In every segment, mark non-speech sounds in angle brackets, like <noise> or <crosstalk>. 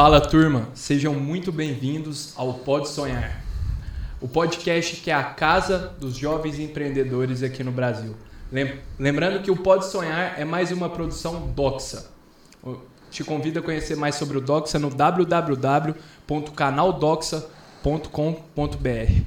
Fala turma, sejam muito bem-vindos ao Pode Sonhar, o podcast que é a casa dos jovens empreendedores aqui no Brasil. Lembrando que o Pode Sonhar é mais uma produção Doxa. Te convido a conhecer mais sobre o Doxa no www.canaldoxa.com.br.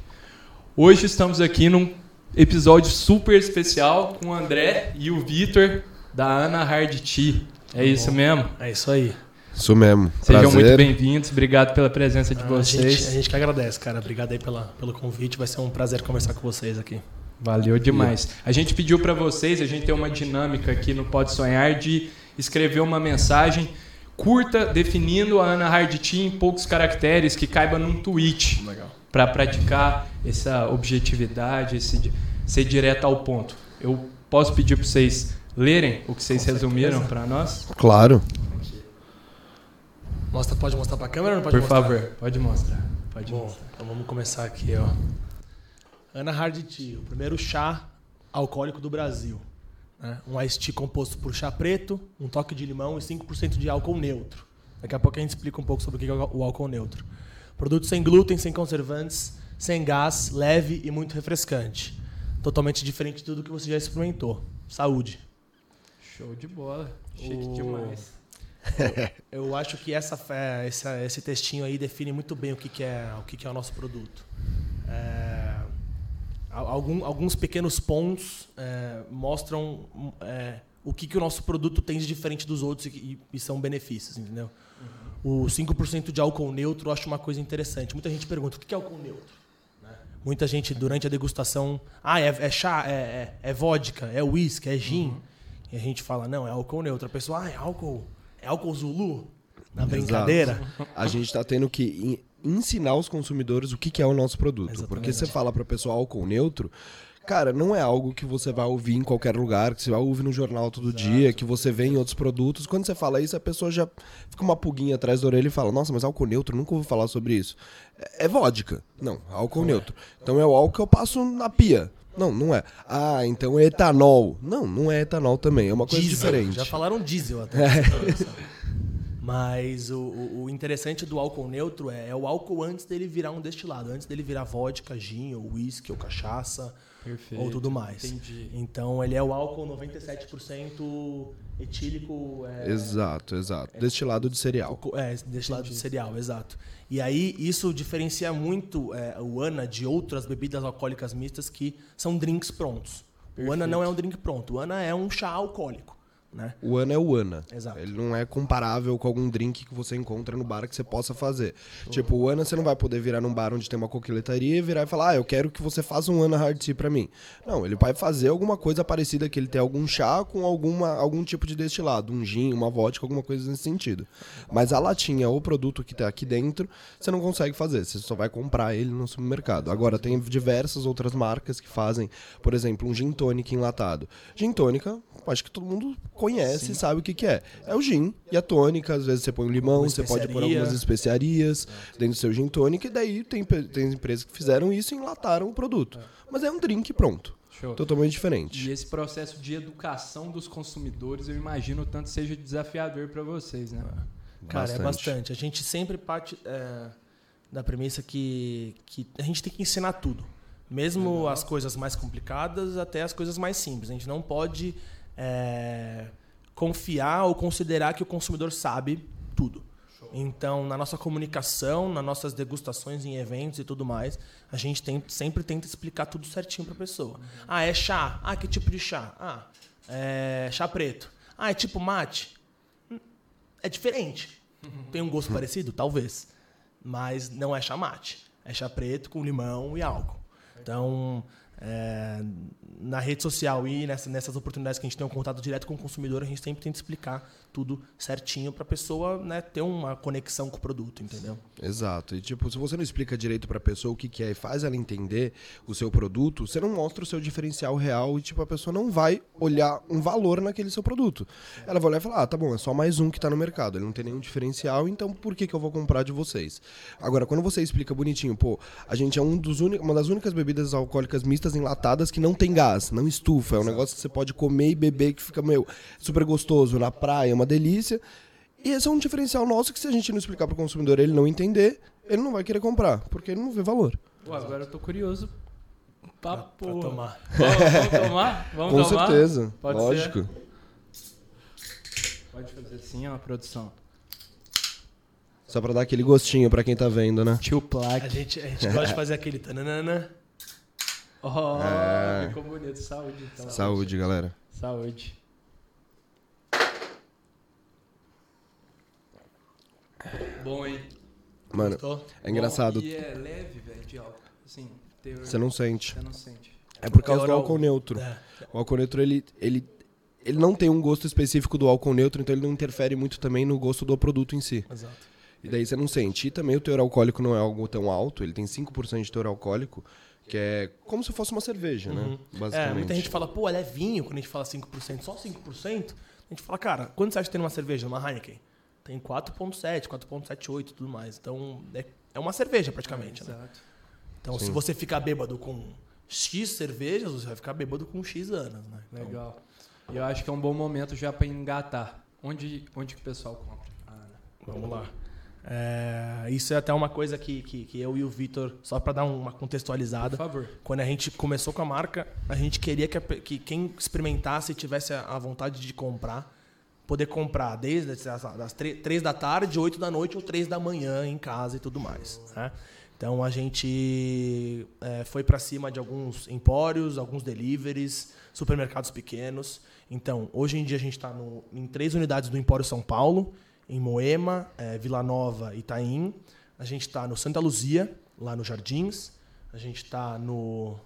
Hoje estamos aqui num episódio super especial com o André e o Vitor da Ana Hard Tea. É isso mesmo? É isso aí. Isso mesmo. Sejam Prazer. muito bem-vindos. Obrigado pela presença de ah, vocês. A gente, a gente que agradece, cara. Obrigado aí pela, pelo convite. Vai ser um prazer conversar com vocês aqui. Valeu demais. A gente pediu para vocês, a gente tem uma dinâmica aqui no Pode Sonhar de escrever uma mensagem curta definindo a Ana Hardit em poucos caracteres que caiba num tweet. Para praticar essa objetividade, esse ser direto ao ponto. Eu posso pedir para vocês lerem o que vocês resumiram para nós? Claro. Mostra, pode mostrar para a câmera ou não pode Por mostrar? Por favor, pode mostrar. Pode Bom, mostrar. então vamos começar aqui, ó. Ana Hard Tea, o primeiro chá alcoólico do Brasil. Né? Um iced tea composto por chá preto, um toque de limão e 5% de álcool neutro. Daqui a pouco a gente explica um pouco sobre o que é o álcool neutro. Produto sem glúten, sem conservantes, sem gás, leve e muito refrescante. Totalmente diferente de tudo que você já experimentou. Saúde. Show de bola. Chique o... demais. <laughs> Eu acho que essa, essa, esse textinho aí define muito bem o que, que é o que, que é o nosso produto. É, algum, alguns pequenos pontos é, mostram é, o que, que o nosso produto tem de diferente dos outros e, e são benefícios, entendeu? Uhum. O 5% de álcool neutro eu acho uma coisa interessante. Muita gente pergunta o que é álcool neutro. Né? Muita gente durante a degustação, ah, é, é chá, é, é, é vodka, é whisky, é gin. Uhum. E a gente fala, não, é álcool neutro. A pessoa, ah, é álcool é álcool Zulu? Na brincadeira? Exato. A gente está tendo que ensinar os consumidores o que, que é o nosso produto. Exatamente. Porque você fala para pessoa álcool neutro, cara, não é algo que você vai ouvir em qualquer lugar, que você vai ouvir no jornal todo Exato. dia, que você vê em outros produtos. Quando você fala isso, a pessoa já fica uma pulguinha atrás da orelha e fala: Nossa, mas álcool neutro, nunca ouvi falar sobre isso. É, é vodka. Não, álcool não neutro. É. Então é o álcool que eu passo na pia. Não, não é. Ah, então é etanol. Não, não é etanol também. É uma coisa diesel. diferente. Já falaram diesel até. É. Mas o, o, interessante do álcool neutro é, é, o álcool antes dele virar um destilado, antes dele virar vodka, gin, ou whisky, ou cachaça, Perfeito, ou tudo mais. Entendi. Então ele é o álcool 97% etílico. É, exato, exato. É, destilado de cereal. É, destilado entendi. de cereal, exato. E aí isso diferencia muito é, o ANA de outras bebidas alcoólicas mistas que são drinks prontos. Perfeito. O ANA não é um drink pronto, o ANA é um chá alcoólico. Né? O ANA é o ANA. Exato. Ele não é comparável com algum drink que você encontra no bar que você possa fazer. Show. Tipo, o ANA você não vai poder virar num bar onde tem uma coquiletaria e virar e falar, ah, eu quero que você faça um ANA Hard Tea pra mim. Não, ele vai fazer alguma coisa parecida que ele tem algum chá com alguma, algum tipo de destilado, um gin, uma vodka, alguma coisa nesse sentido. Mas a latinha ou o produto que tá aqui dentro, você não consegue fazer, você só vai comprar ele no supermercado. Agora, tem diversas outras marcas que fazem, por exemplo, um gin tônica enlatado. Gin tônica, acho que todo mundo conhece Sim. e sabe o que, que é. É o gin e a tônica, às vezes você põe um limão, você pode pôr algumas especiarias dentro do seu gin tônica, e daí tem, tem empresas que fizeram isso e enlataram o produto. É. Mas é um drink pronto. Show. Totalmente diferente. E esse processo de educação dos consumidores, eu imagino tanto seja desafiador para vocês, né? Cara, bastante. é bastante. A gente sempre parte é, da premissa que, que a gente tem que ensinar tudo. Mesmo as coisas mais complicadas até as coisas mais simples. A gente não pode é, confiar ou considerar que o consumidor sabe tudo. Show. Então, na nossa comunicação, nas nossas degustações em eventos e tudo mais, a gente tem, sempre tenta explicar tudo certinho para a pessoa. Ah, é chá. Ah, que tipo de chá? Ah, é chá preto. Ah, é tipo mate? É diferente. Tem um gosto <laughs> parecido? Talvez. Mas não é chá mate. É chá preto com limão e álcool. Então, é, na rede social e nessa, nessas oportunidades que a gente tem um contato direto com o consumidor, a gente sempre tenta explicar tudo certinho para a pessoa né, ter uma conexão com o produto, entendeu? Exato. E tipo, se você não explica direito para a pessoa o que, que é e faz ela entender o seu produto, você não mostra o seu diferencial real e tipo a pessoa não vai olhar um valor naquele seu produto. Ela vai olhar e falar: "Ah, tá bom, é só mais um que está no mercado, ele não tem nenhum diferencial, então por que que eu vou comprar de vocês?". Agora, quando você explica bonitinho, pô, a gente é um dos uma das únicas bebidas alcoólicas mistas enlatadas que não tem gás, não estufa, é um negócio que você pode comer e beber que fica meu super gostoso na praia, uma delícia. E esse é um diferencial nosso que se a gente não explicar pro consumidor ele não entender, ele não vai querer comprar, porque ele não vê valor. Pô, agora eu tô curioso. Pra, Pra tomar. Vamos, vamos tomar? Vamos Com tomar? certeza, Pode lógico. ser? Pode fazer assim, ó, produção. Só pra dar aquele gostinho pra quem tá vendo, né? Tio A Plaque. gente, a gente gosta de fazer aquele tananana. Oh, É. ficou bonito. Saúde, então. Saúde, galera. Saúde. Bom, hein? Mano, Gostou? é engraçado. Bom, e é leve, velho, de álcool. Assim, teor... Você não sente. Você não sente. É por causa do álcool neutro. É. O álcool neutro, ele, ele, ele não tem um gosto específico do álcool neutro, então ele não interfere muito também no gosto do produto em si. Exato. E daí você não sente. E também o teor alcoólico não é algo tão alto, ele tem 5% de teor alcoólico, que é como se fosse uma cerveja, né? Basicamente. É, muita gente fala, pô, ela é vinho, quando a gente fala 5%, só 5%. A gente fala, cara, quanto você acha que tem numa cerveja, numa Heineken? Tem 4.7, 4.78 e tudo mais. Então, é, é uma cerveja praticamente, né? Exato. Então, se você ficar bêbado com X cervejas, você vai ficar bêbado com X anos, né? Então, Legal. E eu acho que é um bom momento já pra engatar. Onde, onde que o pessoal compra? Ah, Vamos lá. É, isso é até uma coisa que, que, que eu e o Vitor, só para dar uma por das favor. quando a gente começou com a marca, a gente queria que, a que quem experimentasse e tivesse a, a vontade de comprar, poder comprar desde as, das 3 da tarde, 8 da noite ou 3 da manhã em casa e tudo mais. né? Então a gente é, foi para cima de alguns empórios, alguns deliveries, supermercados pequenos. Então hoje em dia a gente está em três unidades do Empório São Paulo, em Moema, é, Vila Nova e Itaim. A gente está no Santa Luzia, lá no Jardins. A gente está no,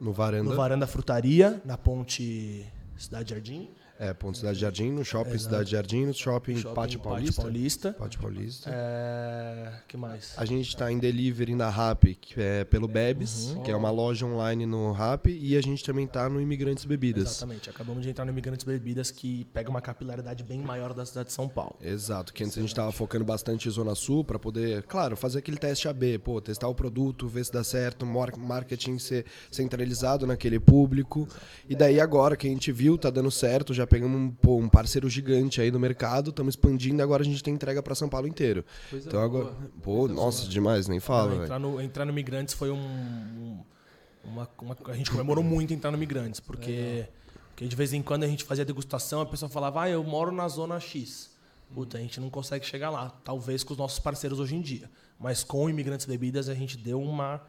No varanda. no Varanda Frutaria, na ponte Cidade Jardim. É, Ponto Cidade Jardim, no shopping Exato. Cidade Jardim, no shopping, Shopping Pátio Paulista. Paulista. Pátio Paulista. É, que mais? A gente está em delivery na Rap, que é pelo Bebes, Uhum. que é uma loja online no Rap, e a gente também está no Imigrantes Bebidas. Exatamente. Acabamos de entrar no Imigrantes Bebidas, que pega uma capilaridade bem maior da cidade de São Paulo. Exato, que antes a gente estava focando bastante em Zona Sul para poder, claro, fazer aquele teste AB, pô, testar o produto, ver se dá certo, mar- marketing ser centralizado naquele público. E daí agora que a gente viu, tá dando certo, já pegamos um, pô, um parceiro gigante aí no mercado, estamos expandindo e agora a gente tem entrega para São Paulo inteiro. Coisa Então agora, boa. pô, nossa, demais, nem fala, Não, entrar, no, entrar no Migrantes foi um. um- uma, uma- a gente comemorou muito entrar no Migrantes, porque, porque de vez em quando a gente fazia degustação, a pessoa falava, ah, eu moro na zona X. Puta, a gente não consegue chegar lá. Talvez com os nossos parceiros hoje em dia. Mas com o Imigrantes Bebidas a gente deu uma,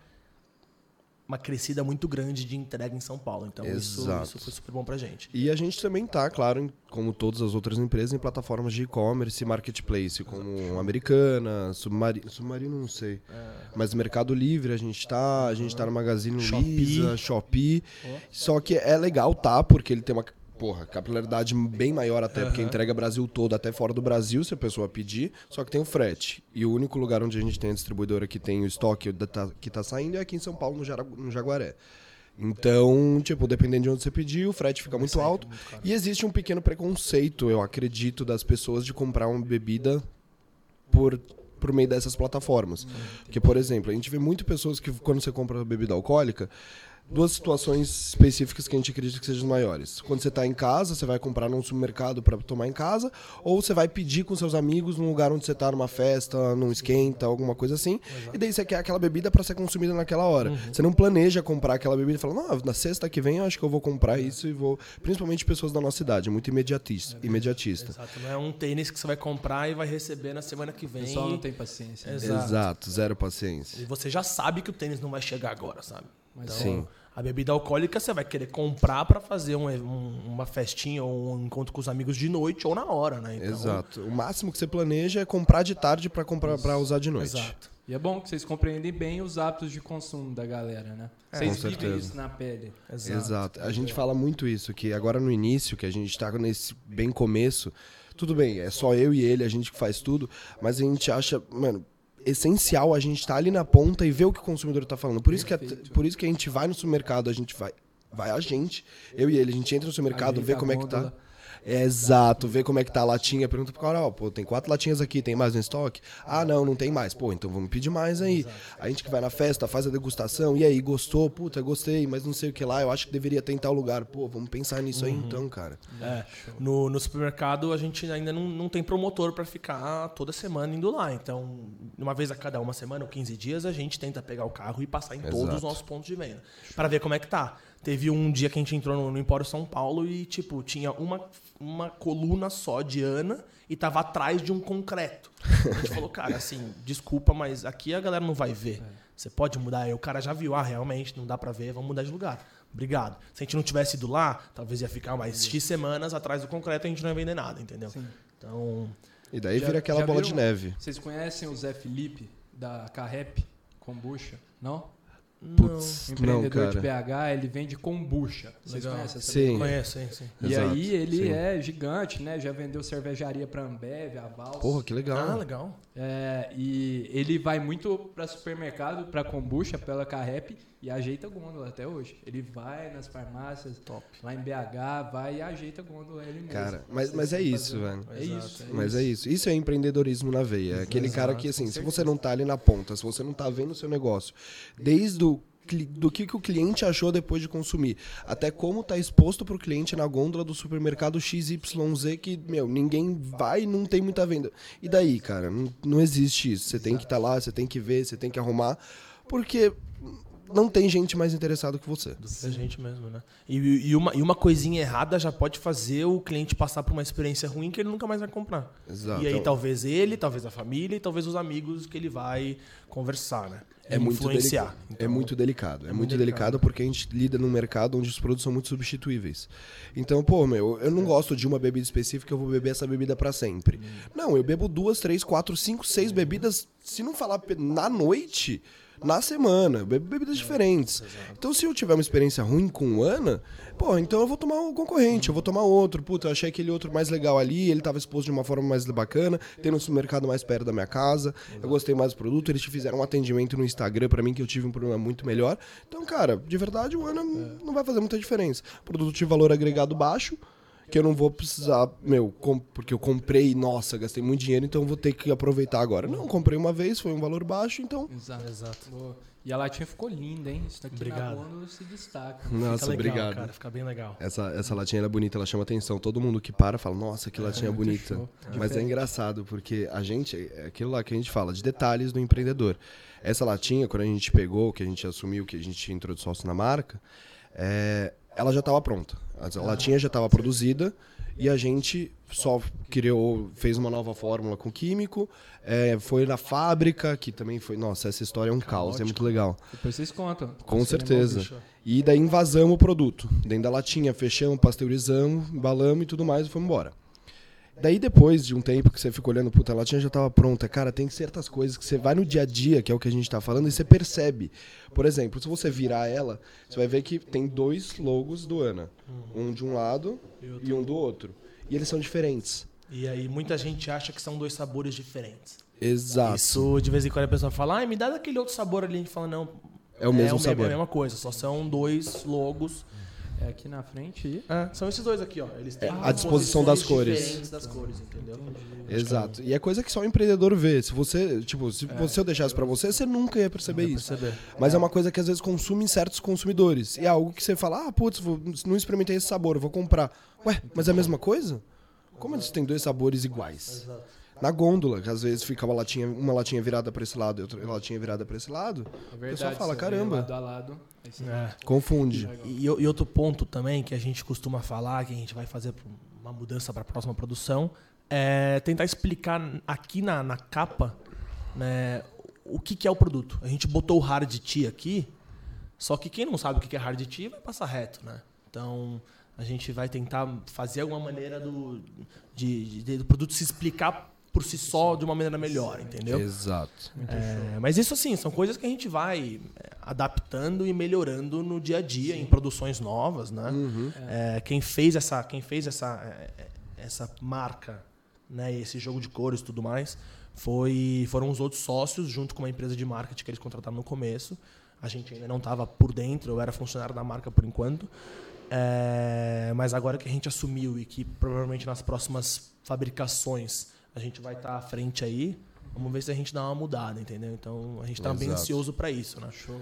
uma crescida muito grande de entrega em São Paulo. Então isso, Exato. isso foi super bom pra gente. E a gente também tá, claro, como todas as outras empresas, em plataformas de e-commerce e marketplace, como Americana, Submarino, Submarino não sei. Mas Mercado Livre a gente tá, a gente tá no Magazine Shopee. Luiza, Shopee. Só que é legal, tá? Porque ele tem uma porra, capilaridade bem maior até, porque entrega Brasil todo, até fora do Brasil, se a pessoa pedir, só que tem o frete. E o único lugar onde a gente tem a distribuidora que tem o estoque tá- que tá saindo é aqui em São Paulo, no, Jara- no Jaguaré. Então, tipo, dependendo de onde você pedir, o frete fica muito alto. E existe um pequeno preconceito, eu acredito, das pessoas de comprar uma bebida por, por meio dessas plataformas. Porque, por exemplo, a gente vê muito pessoas que, quando você compra bebida alcoólica, duas situações específicas que a gente acredita que sejam as maiores. Quando você está em casa, você vai comprar num supermercado para tomar em casa, ou você vai pedir com seus amigos num lugar onde você está numa festa, num esquenta, alguma coisa assim, e daí você quer aquela bebida para ser consumida naquela hora. Você não planeja comprar aquela bebida e fala, não, na sexta que vem eu acho que eu vou comprar isso e vou. Principalmente pessoas da nossa idade, é muito imediatista. imediatista. Exato. Não é um tênis que você vai comprar e vai receber na semana que O vem. pessoal não tem paciência. né? Exato. Exato, zero paciência. E você já sabe que o tênis não vai chegar agora, sabe? Então, Sim. A bebida alcoólica você vai querer comprar pra fazer um- um- uma festinha ou um encontro com os amigos de noite ou na hora, né? Então, Exato. O máximo que você planeja é comprar de tarde para comprar para usar de noite. Exato. E é bom que vocês compreendem bem os hábitos de consumo da galera, né? Vocês É, com vivem certeza. isso na pele. Exato. Exato. A gente fala muito isso, que agora no início, que a gente tá nesse bem começo, tudo bem, é só eu e ele, a gente que faz tudo, mas a gente acha, mano, essencial a gente estar ali na ponta e ver o que o consumidor tá falando. Por isso que, a- por isso que a gente vai no supermercado, a gente vai. Vai a gente, eu e ele, a gente entra no supermercado, vê a como é que tá. É, exato, ver como é que tá a latinha, pergunta pro cara, ó, pô, tem quatro latinhas aqui, tem mais no estoque? Ah, não, não tem mais. Pô, então vamos pedir mais aí. A gente que vai na festa, faz a degustação, e aí, gostou? Puta, gostei, mas não sei o que lá, eu acho que deveria ter em tal lugar. Pô, vamos pensar nisso aí então, cara. É, no, no supermercado a gente ainda não, não tem promotor para ficar toda semana indo lá. Então, uma vez a cada uma semana ou 15 dias, a gente tenta pegar o carro e passar em Exato. todos os nossos pontos de venda. para ver como é que tá. Teve um dia que a gente entrou no, no Empório São Paulo e, tipo, tinha uma, uma coluna só de Ana e tava atrás de um concreto. A gente falou, cara, assim, desculpa, mas aqui a galera não vai ver. Você pode mudar. Aí o cara já viu, ah, realmente, não dá pra ver, vamos mudar de lugar. Obrigado. Se a gente não tivesse ido lá, talvez ia ficar mais X semanas atrás do concreto e a gente não ia vender nada, entendeu? Então, E daí Já- vira aquela bola viram- de neve. Vocês conhecem o Zé Felipe da Carrep Kombucha? Não? Putz, Um não, empreendedor de cara. BH, ele vende kombucha. Vocês Legal. conhecem essa Sim. conheço, sim, sim. E Exato, aí ele sim. é gigante, né? Já vendeu cervejaria pra Ambev, a Vals. Porra, que legal. Ah, legal. É, e ele vai muito pra supermercado, pra kombucha, pela Carrep e ajeita gôndola até hoje. Ele vai nas farmácias, Top. lá em BH, vai e ajeita gôndola ele mesmo. Cara, mas, mas é isso, velho. É Exato. isso. Mas é isso. Isso é empreendedorismo na veia. É aquele cara que, assim, se você não tá ali na ponta, se você não tá vendo o seu negócio, desde o do que, que o cliente achou depois de consumir, até como tá exposto pro cliente na gôndola do supermercado XYZ que, meu, ninguém vai e não tem muita venda. E daí, cara? Não, não existe isso. Você tem que estar lá, você tem que ver, você tem que arrumar, porque não tem gente mais interessada que você. É gente mesmo, né? E, e uma, e uma coisinha errada já pode fazer o cliente passar por uma experiência ruim que ele nunca mais vai comprar. Exato. E aí Então- talvez ele, talvez a família e talvez os amigos que ele vai conversar, né? É muito, influenciar. delicado. é Então, muito delicado. É, é muito muito delicado. delicado. porque a gente lida num mercado onde os produtos são muito substituíveis. Então, pô, meu, eu não gosto de uma bebida específica, eu vou beber essa bebida pra sempre. Não, eu bebo duas, três, quatro, cinco, seis bebidas, se não falar na noite, na semana. Bebidas diferentes. Então, se eu tiver uma experiência ruim com Ana, pô, então eu vou tomar o concorrente, eu vou tomar outro. Puta, eu achei aquele outro mais legal ali, ele tava exposto de uma forma mais bacana, tem no supermercado mais perto da minha casa, eu gostei mais do produto, eles te fizeram um atendimento no Instagram pra mim que eu tive um problema muito melhor. Então, cara, de verdade, o Ana não vai fazer muita diferença. Produto de valor agregado baixo, que eu não vou precisar, meu, porque eu comprei, nossa, gastei muito dinheiro, então eu vou ter que aproveitar agora. Não, comprei uma vez, foi um valor baixo, então. Exato. Exato. Boa. E a latinha ficou linda, hein? Isso daqui Obrigado. na se destaca. Nossa, Fica legal, obrigado. cara. Fica bem legal. Essa, essa latinha ela é bonita, ela chama atenção. Todo mundo que para fala, nossa, que latinha muito bonita. show. Mas é Diferente. engraçado, porque a gente, é aquilo lá que a gente fala, de detalhes do empreendedor. Essa latinha, quando a gente pegou, que a gente assumiu, que a gente entrou de sócio na marca, é, ela já estava pronta. A latinha já estava produzida e a gente só criou, fez uma nova fórmula com químico, é, foi na fábrica, que também foi. Nossa, essa história é um caos, é muito legal. Depois vocês contam. Com certeza. E daí invasamos o produto. Dentro da latinha, fechamos, pasteurizamos, embalamos e tudo mais e fomos embora. Daí depois de um tempo que você fica olhando, puta, a latinha já tava pronta. Cara, tem certas coisas que você vai no dia a dia, que é o que a gente tá falando, e você percebe. Por exemplo, se você virar ela, você vai ver que tem dois logos do Ana. Um de um lado e um do outro. E eles são diferentes. E aí muita gente acha que são dois sabores diferentes. Exato. Isso, de vez em quando a pessoa fala, ah, me dá daquele outro sabor ali. A gente fala, não. É o mesmo me- sabor. É a mesma coisa, só são dois logos. É aqui na frente e. É, são esses dois aqui, ó. Eles têm É, a disposição das cores. diferentes das cores, entendeu? Exato. E é coisa que só o empreendedor vê. Se você, tipo, se você eu deixasse pra você, você nunca ia perceber isso. Perceber. Mas é uma coisa que às vezes consome em certos consumidores. E é algo que você fala, ah, putz, vou- não experimentei esse sabor, vou comprar. Ué, mas é a mesma coisa? Como eles têm dois sabores iguais? Na gôndola, que às vezes fica uma latinha, uma latinha virada pra esse lado e outra latinha virada pra esse lado, É o verdade. pessoal fala, caramba, Lado a lado. Você- É. confunde. E, e outro ponto também que a gente costuma falar, que a gente vai fazer uma mudança para a próxima produção, é tentar explicar aqui na, na capa né, o que, que é o produto. A gente botou o hard tea aqui, só que quem não sabe o que que é hard tea vai passar reto, né? Então a gente vai tentar fazer alguma maneira do, de, de- do produto se explicar por si só de uma maneira melhor, entendeu? Exato. É, mas isso assim, são coisas que a gente vai é, adaptando e melhorando no dia a dia, em produções novas, né? É, quem fez essa, quem fez essa, é, é, essa marca, né, esse jogo de cores e tudo mais, foi, foram os outros sócios, junto com uma empresa de marketing que eles contrataram no começo. A gente ainda não estava por dentro, eu era funcionário da marca por enquanto. É, mas agora que a gente assumiu e que provavelmente nas próximas fabricações a gente vai estar à frente aí, vamos ver se a gente dá uma mudada, entendeu? Então a gente tá bem Exato. ansioso para isso, né? Show.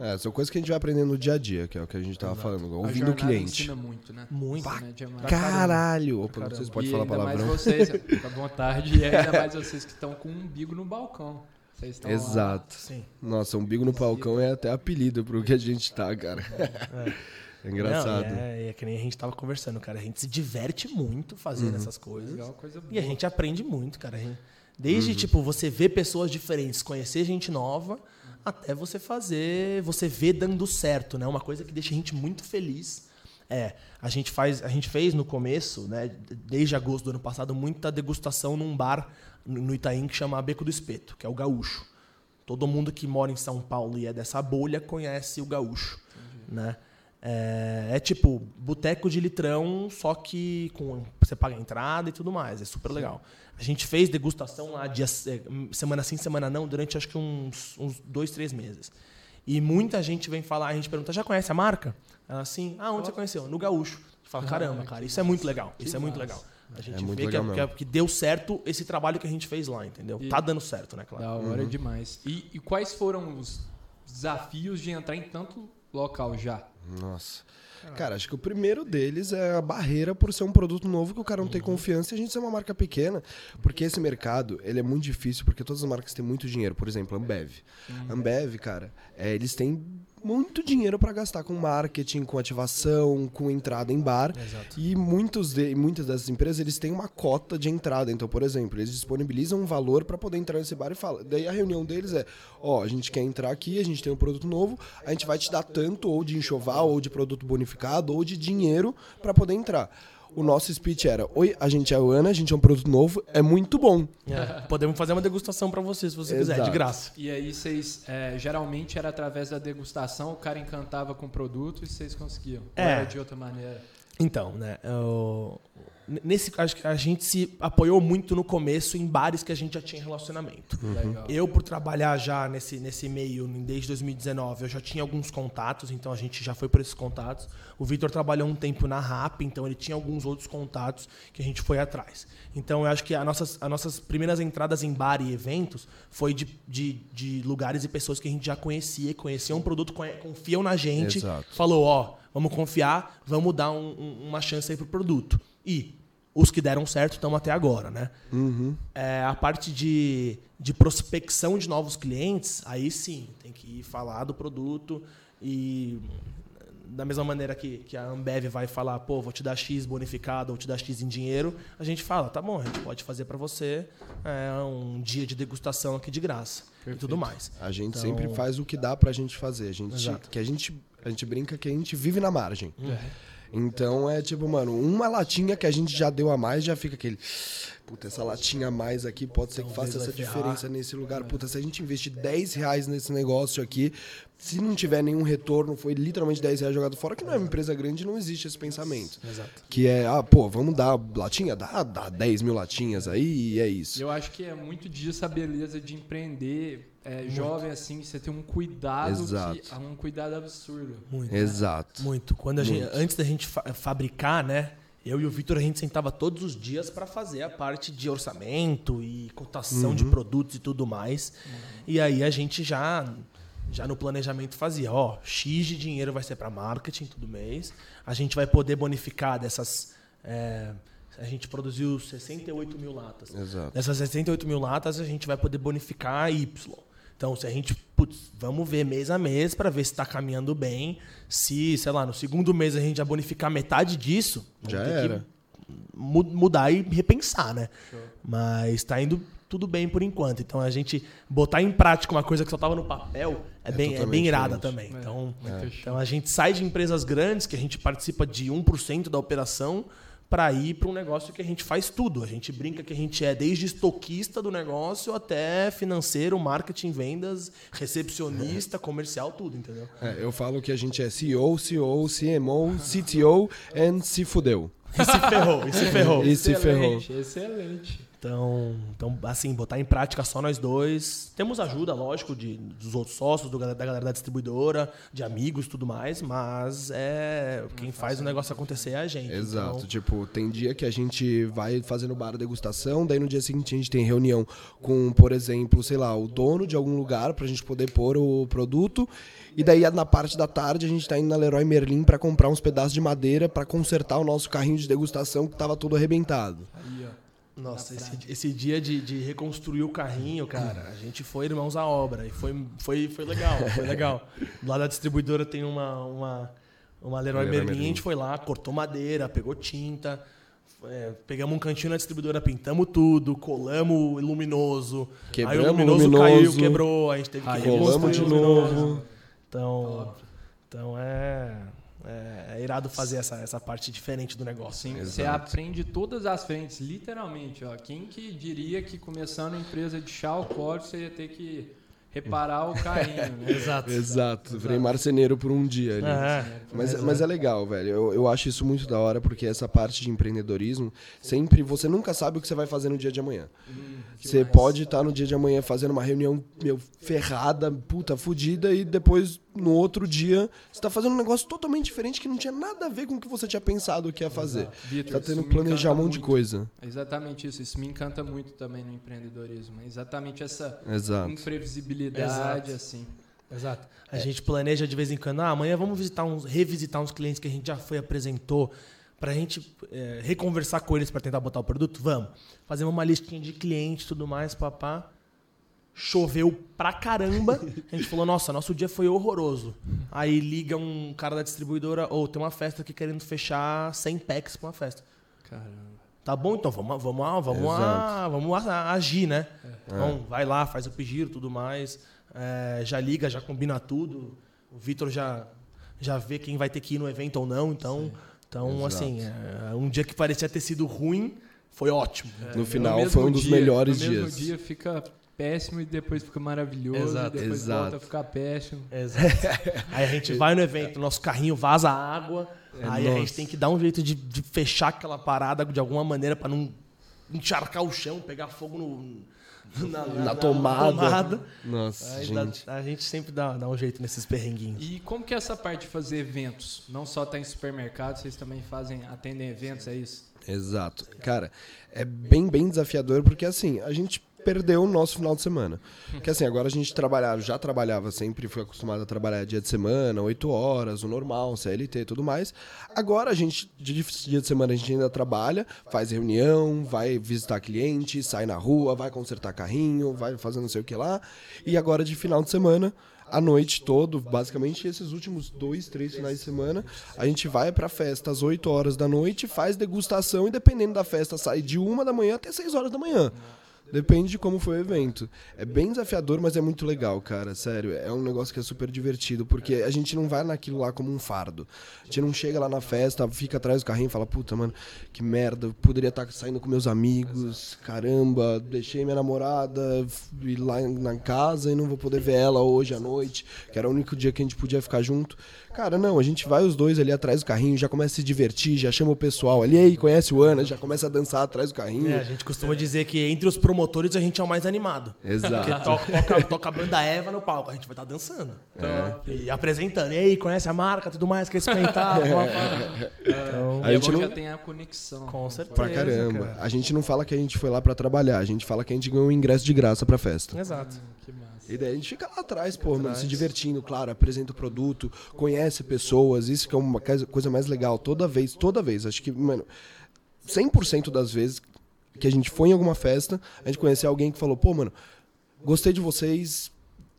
É, são coisas que a gente vai aprendendo no dia a dia, que é o que a gente tava falando, A ouvindo o cliente. ensina muito, né? Muito. Né. Caralho! Opa, Caramba. não sei se pode e falar palavrão. mais vocês, <laughs> fica à vontade, e ainda mais vocês que estão com um umbigo no balcão. Vocês estão lá. Exato. Sim. Nossa, umbigo no palcão é até apelido pro que a gente tá, cara. É <laughs> engraçado. Não, e é, é que nem a gente tava conversando, cara. A gente se diverte muito fazendo essas coisas. Legal, coisa boa. E a gente aprende muito, cara. Gente- Desde, tipo, você ver pessoas diferentes, conhecer gente nova, até você fazer, você ver dando certo, né? Uma coisa que deixa a gente muito feliz. É, a gente faz, a gente fez no começo, né, desde agosto do ano passado, muita degustação num bar no Itaim que chama Beco do Espeto, que é o gaúcho. Todo mundo que mora em São Paulo e é dessa bolha conhece o gaúcho, né? É, é tipo boteco de litrão, só que com você paga a entrada e tudo mais. É super legal. A gente fez degustação lá dia, é, semana sim, semana não, durante acho que uns, uns dois, três meses. E muita gente vem falar, a gente pergunta, já conhece a marca? Ela assim, ah, onde você conheceu? No Gaúcho. A gente fala, <laughs> caramba, cara, isso é muito legal. Isso é muito legal. A gente muito vê que, é, que, é- que deu certo esse trabalho que a gente fez lá, entendeu? E- Tá dando certo, né, claro. Da hora demais. E, e quais foram os desafios de entrar em tanto local já? Nossa. Cara, acho que o primeiro deles é a barreira por ser um produto novo que o cara não tem confiança e a gente ser uma marca pequena. Porque esse mercado, ele é muito difícil, porque todas as marcas têm muito dinheiro. Por exemplo, Ambev. Ambev, cara, é, eles têm muito dinheiro para gastar com marketing, com ativação, com entrada em bar. Exato. E muitos de, muitas dessas empresas, eles têm uma cota de entrada. Então, por exemplo, eles disponibilizam um valor para poder entrar nesse bar e fala. Daí a reunião deles é: ó, a gente quer entrar aqui, a gente tem um produto novo, a gente vai te dar tanto ou de enxoval, ou de produto bonificado, ou de dinheiro para poder entrar. O nosso speech era: Oi, a gente é a Ana, a gente é um produto novo, é muito bom. É, Podemos fazer uma degustação pra você, se você quiser, de Exato. graça. E aí vocês, é, geralmente era através da degustação, o cara encantava com o produto e vocês conseguiam. Ou É. era de outra maneira. Então, né? eu- nesse, acho que a gente se apoiou muito no começo em bares que a gente já tinha relacionamento. Legal. Eu, por trabalhar já nesse, nesse meio desde 2019, eu já tinha alguns contatos, então a gente já foi por esses contatos. O Vitor trabalhou um tempo na RAP, então ele tinha alguns outros contatos que a gente foi atrás. Então eu acho que as nossas, as nossas primeiras entradas em bar e eventos foi de, de, de lugares e pessoas que a gente já conhecia, conheciam o produto, conhe- confiam na gente, Exato. falou, ó, vamos confiar, vamos dar um- um- uma chance aí pro produto. E os que deram certo estão até agora, né? É, a parte de, de prospecção de novos clientes, aí sim, tem que ir falar do produto e da mesma maneira que, que a Ambev vai falar, pô, vou te dar X bonificado ou te dar X em dinheiro, a gente fala, tá bom, a gente pode fazer para você é, um dia de degustação aqui de graça e tudo mais. A gente Então- sempre faz o que dá pra gente fazer. A gente, Exato. que a gente, a gente brinca que a gente vive na margem. Uhum. Então é tipo, mano, uma latinha que a gente já deu a mais já fica aquele. Puta, essa latinha a mais aqui pode ser que faça essa diferença nesse lugar. Puta, se a gente investir 10 reais nesse negócio aqui, se não tiver nenhum retorno, foi literalmente 10 reais jogado fora, que não é uma empresa grande, não existe esse pensamento. Exato. Que é, ah, pô, vamos dar latinha? Dá, dá 10 mil latinhas aí e é isso. Eu acho que é muito disso a beleza de empreender é, jovem assim, você tem um cuidado Exato. que, um cuidado absurdo. Muito. Exato. Muito. Quando a gente, Muito. antes da gente fa- fabricar, né? Eu e o Vitor, a gente sentava todos os dias para fazer a parte de orçamento e cotação de produtos e tudo mais. E aí a gente já, já no planejamento fazia, ó, X de dinheiro vai ser para marketing todo mês. A gente vai poder bonificar dessas. é, a gente produziu 68 mil latas. Exato. Dessas 68 mil latas, a gente vai poder bonificar Y. Então, se a gente, putz, vamos ver mês a mês para ver se está caminhando bem. Se, sei lá, no segundo mês a gente já bonificar metade disso, vamos Já ter era. mudar e repensar, né? Mas está indo tudo bem por enquanto. Então, a gente botar em prática uma coisa que só estava no papel é, É bem, é bem irada diferente. também. Então, Muito show. então, a gente sai de empresas grandes, que a gente participa de 1% da operação, para ir para um negócio que a gente faz tudo. A gente brinca que a gente é desde estoquista do negócio até financeiro, marketing, vendas, recepcionista, comercial, tudo, entendeu? É, eu falo que a gente é CEO, CEO, CMO, CTO and se fudeu. E se ferrou, e se ferrou. E se ferrou. Excelente, excelente. Então, então, assim, botar em prática só nós dois. Temos ajuda, lógico, de, dos outros sócios, do, da galera da distribuidora, de amigos e tudo mais, mas é quem faz o negócio acontecer é a gente. Exato. Então, Tipo, tem dia que a gente vai fazendo bar degustação, daí no dia seguinte a gente tem reunião com, por exemplo, sei lá, o dono de algum lugar pra gente poder pôr o produto. E daí na parte da tarde a gente tá indo na Leroy Merlin pra comprar uns pedaços de madeira pra consertar o nosso carrinho de degustação que tava todo arrebentado. Aí, ó. Nossa, esse, esse dia de, de reconstruir o carrinho, cara, a gente foi irmãos à obra e foi, foi, foi legal, foi legal. Lá da distribuidora tem uma, uma, uma Leroy Leroy Merlin, a gente foi lá, cortou madeira, pegou tinta, é, pegamos um cantinho na distribuidora, pintamos tudo, colamos luminoso. aí Quebramos o luminoso, luminoso. caiu, quebrou, a gente teve que Aí reconstruir Colamos de o luminoso. novo. Então, então é, é, é irado fazer essa, essa parte diferente do negócio. Sim, você Exato. aprende todas as frentes, literalmente. Ó. Quem que diria que começando a empresa de chá alcoólico você ia ter que reparar o carrinho, né? <laughs> Exato. Exato. Virei marceneiro por um dia ali. É, Mas, mas é legal, velho. Eu, eu acho isso muito da hora, porque essa parte de empreendedorismo, sempre você nunca sabe o que você vai fazer no dia de amanhã. Você pode estar no dia de amanhã fazendo uma reunião meu, ferrada, puta, fudida, e depois, no outro dia, você tá fazendo um negócio totalmente diferente que não tinha nada a ver com o que você tinha pensado que ia fazer. Vitor, Tá tendo que planejar um monte de coisa. Exatamente isso. Isso me encanta muito também no empreendedorismo. Exatamente essa Exato. imprevisibilidade, Exato. assim. Exato. A gente planeja de vez em quando, ah, amanhã vamos visitar uns, revisitar uns clientes que a gente já foi apresentou, pra gente é, reconversar com eles pra tentar botar o produto? Vamos. Fazemos uma listinha de clientes e tudo mais, papá. Choveu pra caramba. A gente falou, nossa, nosso dia foi horroroso. Aí liga um cara da distribuidora, ou tem uma festa aqui querendo fechar 100 packs pra uma festa. Caramba. Tá bom, então vamos, vamos, a- vamos, a- vamos a- agir, né? Então, vai lá, faz o pedido tudo mais. é, já liga, já combina tudo. O Vitor já, já vê quem vai ter que ir no evento ou não. Então, então Exato. assim, é, um dia que parecia ter sido ruim, foi ótimo. No No final, mesmo foi um dos dia- melhores no mesmo dias. dia fica péssimo e depois fica maravilhoso. Exato. E depois Exato. volta a ficar péssimo. Exato. <laughs> Aí a gente vai no evento, nosso carrinho vaza água. Aí a gente nossa. tem que dar um jeito de, de fechar aquela parada de alguma maneira para não encharcar o chão, pegar fogo no, na, Na tomada. tomada. Nossa, Aí dá- gente. a gente sempre dá, dá um jeito nesses perrenguinhos. E como que é essa parte de fazer eventos? Não só tá em supermercado, vocês também fazem, atendem eventos, é isso? Exato. Cara, é bem, bem desafiador porque assim, a gente perdeu o nosso final de semana. Porque assim, agora a gente trabalhava, já trabalhava sempre, foi acostumado a trabalhar dia de semana, 8 horas, o normal, CLT e tudo mais. Agora a gente, de dia de semana, a gente ainda trabalha, faz reunião, vai visitar cliente, sai na rua, vai consertar carrinho, vai fazer não sei o que lá. E agora de final de semana, a noite todo, basicamente esses últimos dois, três finais de semana, a gente vai pra festa às 8 horas da noite, faz degustação e dependendo da festa sai de uma da manhã até 6 horas da manhã. Depende de como foi o evento. É bem desafiador, mas é muito legal, cara. Sério, é um negócio que é super divertido, porque a gente não vai naquilo lá como um fardo. A gente não chega lá na festa, fica atrás do carrinho e fala, puta, mano, que merda, eu poderia estar saindo com meus amigos, caramba, deixei minha namorada ir lá na casa e não vou poder ver ela hoje à noite, que era o único dia que a gente podia ficar junto. Cara, não, a gente vai os dois ali atrás do carrinho, já começa a se divertir, já chama o pessoal ali, aí, conhece o Ana, já começa a dançar atrás do carrinho. É, a gente costuma dizer que entre os promotores a gente é o mais animado. Exato. Porque toca, toca, toca a banda Eva no palco, a gente vai estar dançando. E apresentando. E aí, conhece a marca, tudo mais, quer pá, <laughs> pá. Então, A E é gente não- já tem a conexão. com certeza. Pra caramba. cara. A gente não fala que a gente foi lá pra trabalhar, a gente fala que a gente ganhou um ingresso de graça pra festa. Exato. Que massa. E daí a gente fica lá atrás, pô, mano, se divertindo, claro, apresenta o produto, conhece pessoas, isso que é uma coisa- coisa mais legal. Toda vez, toda vez, acho que, mano, 100% das vezes que a gente foi em alguma festa, a gente conheceu alguém que falou, pô, mano, gostei de vocês,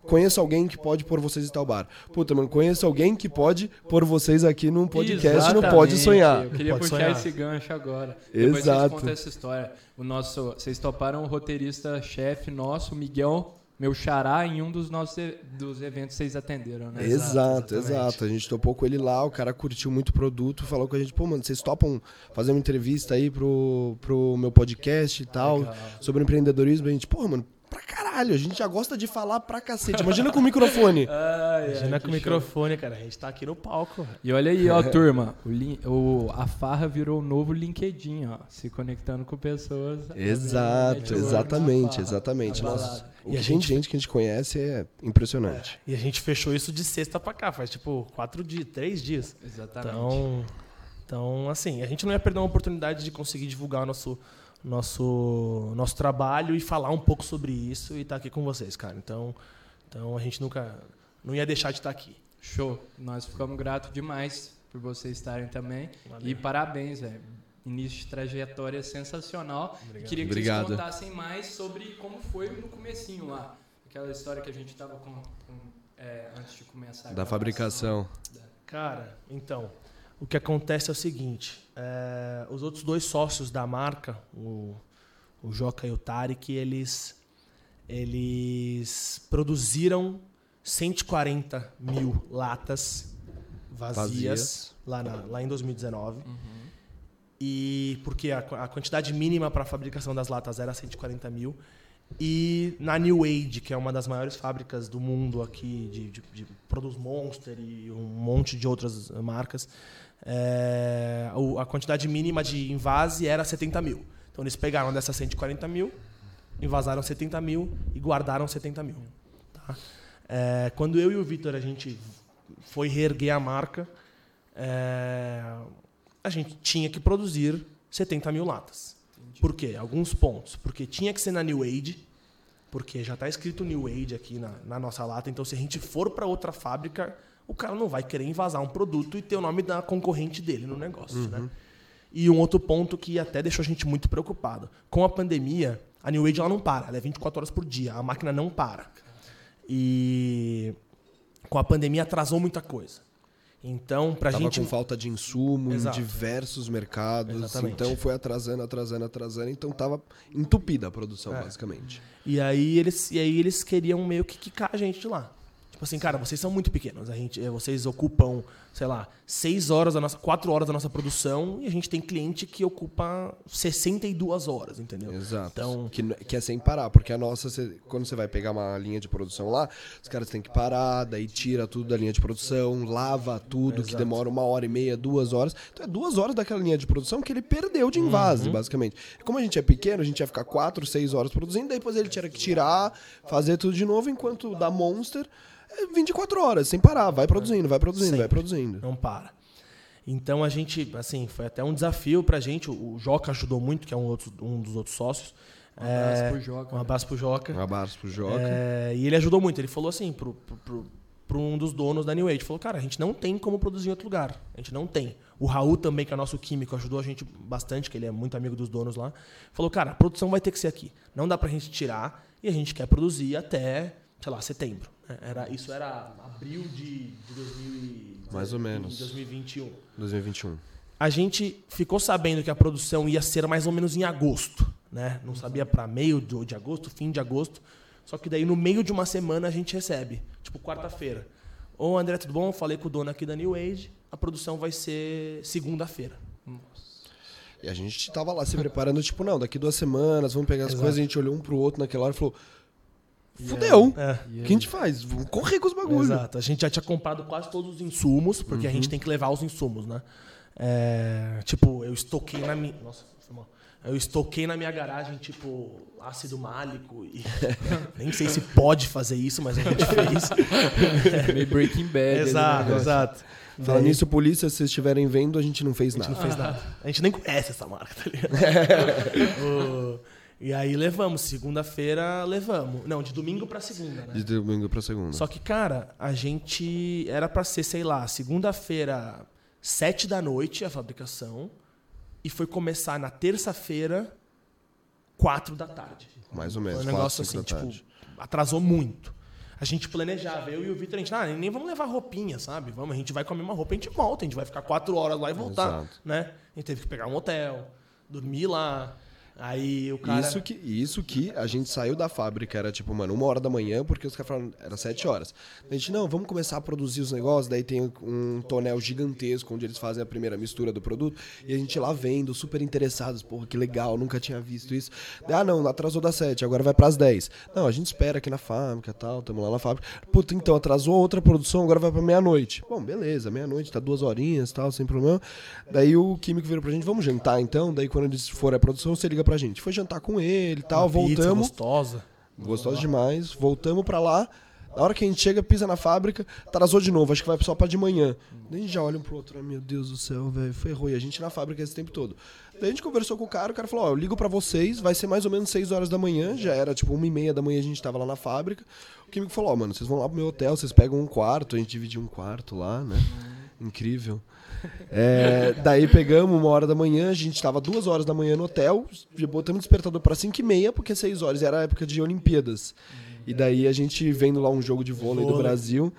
conheço alguém que pode pôr vocês em tal bar. Puta, mano, conheço alguém que pode pôr vocês aqui num podcast no Pode Exatamente. Sonhar. Eu queria Pode puxar sonhar. esse gancho agora. Depois Exato. vocês contam essa história. O nosso, vocês toparam o roteirista-chefe nosso, Miguel, meu xará, em um dos nossos dos eventos que vocês atenderam, né? Exato, exatamente. exato. A gente topou com ele lá, o cara curtiu muito o produto, falou com a gente, pô, mano, vocês topam fazer uma entrevista aí pro, pro meu podcast e tal, sobre empreendedorismo? A gente, pô, mano, pra caralho, caralho. A gente já gosta de falar pra cacete. Imagina com o microfone. <laughs> Imagina com o microfone, cara. A gente tá aqui no palco. E olha aí, ó, <laughs> turma. O, o- a farra virou o novo LinkedIn, ó. Se conectando com pessoas. Exato, exatamente, exatamente. na Nossa, E a gente- gente que a gente conhece é impressionante. E a gente fechou isso de sexta pra cá, faz tipo quatro dias, três dias. Exatamente. Então, então, assim, a gente não ia perder uma oportunidade de conseguir divulgar o nosso, nosso, nosso trabalho e falar um pouco sobre isso e estar aqui com vocês, cara. Então, então a gente nunca não ia deixar de estar aqui. Show. Nós ficamos gratos demais por vocês estarem também. Valeu. E parabéns, velho. Início de trajetória sensacional. Queria que Obrigado. vocês contassem mais sobre como foi no comecinho lá. Aquela história que a gente tava com, com, é, antes de começar. Da fabricação. Cara, então, o que acontece é o seguinte: é, os outros dois sócios da marca, o, o Joca e o Tarek, eles, eles produziram 140 mil latas vazias, Vazias. Lá, na- lá em 2019. E porque a, a quantidade mínima para a fabricação das latas era 140 mil. E na New Age, que é uma das maiores fábricas do mundo aqui, de, de, de produz Monster e um monte de outras marcas, é, a quantidade mínima de invase era 70 mil. Então eles pegaram dessas 140 mil, invasaram 70 mil e guardaram 70 mil. tá? É, quando eu e o Vitor a gente foi reerguer a marca, é, a gente tinha que produzir 70 mil latas. Por quê? Alguns pontos. Porque tinha que ser na New Age, porque já está escrito New Age aqui na, na nossa lata. Então, se a gente for para outra fábrica, o cara não vai querer invasar um produto e ter o nome da concorrente dele no negócio. Né? E um outro ponto que até deixou a gente muito preocupado. Com a pandemia, a New Age ela não para, ela é 24 horas por dia, a máquina não para. E com a pandemia atrasou muita coisa. Então, pra Tava gente. com falta de insumo Exato. em diversos mercados. Exatamente. Então foi atrasando, atrasando, atrasando. Então tava entupida a produção, É. basicamente. E aí eles, e aí eles queriam meio que quicar a gente de lá. Tipo assim, cara, vocês são muito pequenos. A gente, eh, vocês ocupam, sei lá, seis horas da nossa, quatro horas da nossa produção e a gente tem cliente que ocupa 62 horas, entendeu? Exato. Então, Que, que é sem parar, porque a nossa, cê- quando você vai pegar uma linha de produção lá, os caras têm que parar, daí tira tudo da linha de produção, lava tudo, que demora uma hora e meia, duas horas. Então é duas horas daquela linha de produção que ele perdeu de invase, Uhum. basicamente. E como a gente é pequeno, a gente ia ficar quatro, seis horas produzindo, depois ele tinha que tirar, fazer tudo de novo, enquanto da Monster é 24 horas, sem parar, vai produzindo, vai produzindo, vai Sempre. Produzindo. não para. Então a gente, assim, foi até um desafio pra gente. O o Joca ajudou muito, que é um, outro, um dos outros sócios. Um abraço É, pro Joca. Um abraço pro Joca. Um abraço pro Joca. É, e ele ajudou muito. Ele falou assim pro, pro, pro, pro um dos donos da New Age. Falou, cara, a gente não tem como produzir em outro lugar. A gente não tem. O Raul também, que é nosso químico, ajudou a gente bastante, que ele é muito amigo dos donos lá. Falou, cara, a produção vai ter que ser aqui. Não dá pra gente tirar e a gente quer produzir até, sei lá, setembro. Era, isso era abril de, de 2000 Mais ou menos. 2021. 2021. A gente ficou sabendo que a produção ia ser mais ou menos em agosto, né? Não sabia para meio de de agosto, fim de agosto. Só que daí no meio de uma semana a gente recebe, tipo quarta-feira. Ô André, tudo bom? Falei com o dono aqui da New Age, a produção vai ser segunda-feira. E a gente tava lá se preparando, tipo, não, daqui duas semanas, vamos pegar as Exato. coisas, a gente olhou um pro outro naquela hora e falou: Fudeu! É. O que a gente faz? Vamos correr com os bagulhos. Exato. A gente já tinha comprado quase todos os insumos, porque a gente tem que levar os insumos, né? É, tipo, eu estoquei na minha. Nossa, foi mal. Eu estoquei na minha garagem, tipo, ácido málico e. <laughs> Nem sei se pode fazer isso, mas a gente fez. <laughs> Meio Breaking Bad. exato, né? exato. Falando Daí nisso, polícia, se vocês estiverem vendo, a gente não fez A gente nada. não fez nada. A gente nem conhece essa marca, tá ligado? <laughs> O- e aí levamos. Segunda-feira levamos. Não, de domingo pra segunda, né? De domingo pra segunda. Só que, cara, a gente. Era pra ser, sei lá, segunda-feira, sete da noite a fabricação. E foi começar na terça-feira, quatro da tarde. Mais ou Foi menos. um negócio assim, tipo, atrasou muito. A gente planejava, eu e o Vitor, a gente, ah, nem vamos levar roupinha, sabe? Vamos, a gente vai com a mesma roupa, a gente volta, a gente vai ficar quatro horas lá e voltar, Exato. né? A gente teve que pegar um hotel, dormir lá. Aí o cara. Isso que, isso que a gente saiu da fábrica, era tipo, mano, uma hora da manhã, porque os caras falaram, era sete horas. A gente, não, vamos começar a produzir os negócios, daí tem um tonel gigantesco onde eles fazem a primeira mistura do produto, e a gente lá vendo, super interessados, porra, que legal, nunca tinha visto isso. Ah, não, atrasou das sete, agora vai pras dez. Não, a gente espera aqui na fábrica tal, tamo lá na fábrica. Puta, então, atrasou outra produção, agora vai pra meia-noite. Bom, beleza, meia-noite, tá duas horinhas tal, sem problema. Daí o químico virou pra gente, vamos jantar então? Daí quando eles for a produção, você liga pra gente. Foi jantar com ele e tal, Uma pizza voltamos. gostosa. Gostoso demais. Voltamos pra lá. Na hora que a gente chega, pisa na fábrica, atrasou de novo. Acho que vai só pra de manhã. Daí a gente já olha um pro outro. "Ah, Meu Deus do céu, velho. Ferrou. E a gente na fábrica esse tempo todo. Daí a gente conversou com o cara. O cara falou: Ó, eu ligo pra vocês. Vai ser mais ou menos 6 horas da manhã. Já era tipo uma e meia da manhã a gente tava lá na fábrica. O químico falou: Ó, mano, vocês vão lá pro meu hotel. Vocês pegam um quarto. A gente dividiu um quarto lá, né? Incrível. É, daí pegamos uma hora da manhã, a gente tava duas horas da manhã no hotel, botamos o despertador pra cinco e meia, porque seis horas era a época de Olimpíadas. E daí a gente vendo lá um jogo de vôlei, do Vôlei. Brasil.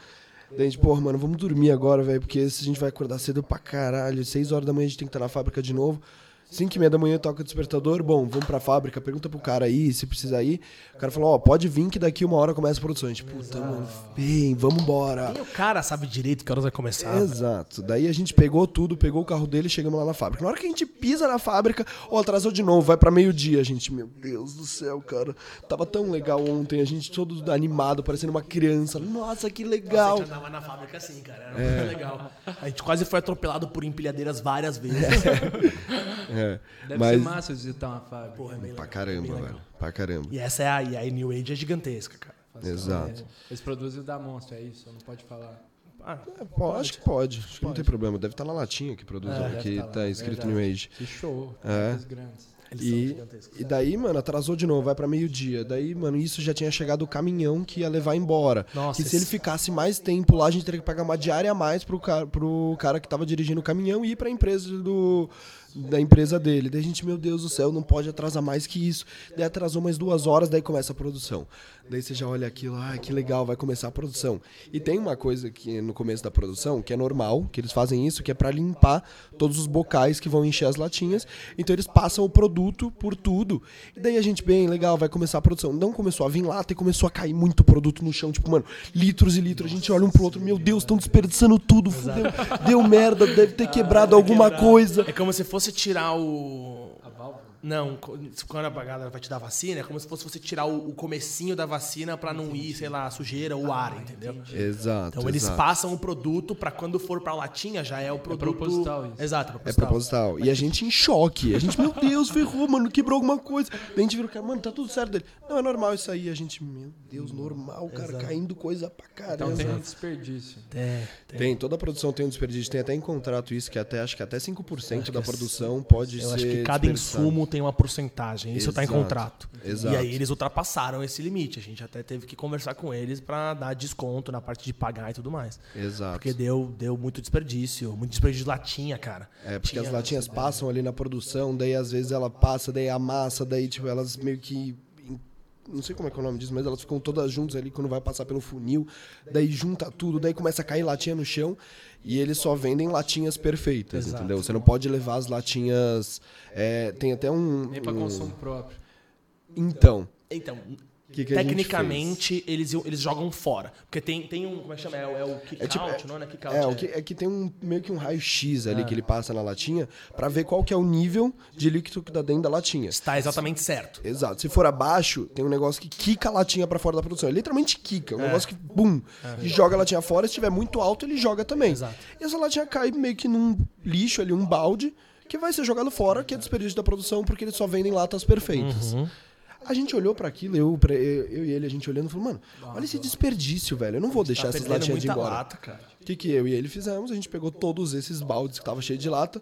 Daí a gente, porra, mano, vamos dormir agora, velho, porque se a gente vai acordar cedo pra caralho. Seis horas da manhã a gente tem que estar na fábrica de novo. Cinco e meia da manhã toca o despertador. Bom, vamos pra fábrica, pergunta pro cara aí se precisa ir. O cara falou, ó, pode vir que daqui uma hora começa a produção. A gente, puta, mano, bem, vamos embora. Nem o cara sabe direito que horas vai começar. Exato. Daí a gente pegou tudo, pegou o carro dele e chegamos lá na fábrica. Na hora que a gente pisa na fábrica, ó, atrasou de novo, vai pra meio-dia. Gente, meu Deus do céu, cara. Tava tão legal ontem, a gente todo animado, parecendo uma criança. Nossa, que legal. A gente andava na fábrica assim, cara. Era muito legal. A gente quase foi atropelado por empilhadeiras várias vezes. <laughs> É. Deve Mas ser massa visitar uma fábrica. Porra, é bem pra legal, caramba, bem velho. Pra caramba. E essa é a, e a New Age é gigantesca, cara. Exato. Eles produzem o da Monster, é isso? Não pode falar. Ah, É, pô, acho que pode. Acho que não tem problema. Deve estar na latinha que produz, É, que tá tá escrito verdade. New Age. Que show. É. E, gigantescos. e daí, mano, atrasou de novo, vai pra meio-dia. Daí, mano, isso já tinha chegado o caminhão que ia levar embora. Nossa, que se ele ficasse mais tempo lá, a gente teria que pagar uma diária a mais pro cara, pro cara que tava dirigindo o caminhão e ir pra empresa do. Da empresa dele. Daí a gente, meu Deus do céu, não pode atrasar mais que isso. Daí atrasou mais duas horas, daí começa a produção. Daí você já olha aquilo, ah, que legal, vai começar a produção. E tem uma coisa que no começo da produção, que é normal, que eles fazem isso, que é pra limpar todos os bocais que vão encher as latinhas. Então eles passam o produto por tudo. E daí a gente, bem, legal, vai começar a produção. Não começou a vir lata e começou a cair muito produto no chão, tipo, mano, litros e litros. A gente olha um pro outro, meu Deus, estão desperdiçando tudo, fudeu. Deu merda, deve ter quebrado alguma Quebrar. coisa. É como se fosse tirar o. A? Não, quando a bagada vai te dar vacina, é como se fosse você tirar o, o comecinho da vacina pra não ir, sei lá, a sujeira, o ar, entendeu? Exato. Então eles exato. passam o produto pra quando for pra latinha já é o produto. proposital isso. Exato, É proposital. proposital. E a gente em choque. A gente, meu Deus, ferrou, mano, quebrou alguma coisa. Daí a gente virou, cara, mano, tá tudo certo dele. Não, é normal isso aí. A gente, meu Deus, normal, cara, caindo coisa pra caramba. Então tem um desperdício. É, tem. Tem, toda a produção tem um desperdício. Tem até em contrato isso, que até acho que até 5% da produção pode Eu ser. acho que cada insumo tem uma porcentagem. Isso tá em contrato. exato. E aí eles ultrapassaram esse limite. A gente até teve que conversar com eles pra dar desconto na parte de pagar e tudo mais. Exato. Porque deu, deu muito desperdício. Muito desperdício de latinha, cara. É, porque Tinha- as latinhas passam ali na produção, daí às vezes ela passa, daí amassa, daí tipo, elas meio que. Não sei como é que é o nome disso, mas elas ficam todas juntas ali quando vai passar pelo funil, daí junta tudo, daí começa a cair latinha no chão e eles só vendem latinhas perfeitas, Exato. entendeu? Você não pode levar as latinhas. é, tem até um. Nem pra um- consumo próprio. Então, Então, que que tecnicamente, eles, eles jogam fora. Porque tem, tem um. Como é que chama? É, o- é o kick É tipo- out, não é kick out? É, o que, é que tem um, meio que um raio-x ali que ele passa na latinha pra ver qual que é o nível de líquido que tá dentro da latinha. Está exatamente certo. Exato. Se for abaixo, tem um negócio que quica a latinha pra fora da produção. Ele literalmente quica. É um negócio que, bum, e joga a latinha fora. Se estiver muito alto, ele joga também. Exato. E essa latinha cai meio que num lixo ali, um balde, que vai ser jogado fora, que é desperdício da produção, porque eles só vendem latas perfeitas. A gente olhou pra aquilo, eu, pra- eu, eu e ele, a gente olhando e falou, mano, olha esse desperdício, velho. Eu não vou deixar Tá essas latinhas de embora. lata, cara. O que, que eu e ele fizemos? A gente pegou todos esses baldes que tava cheio de lata.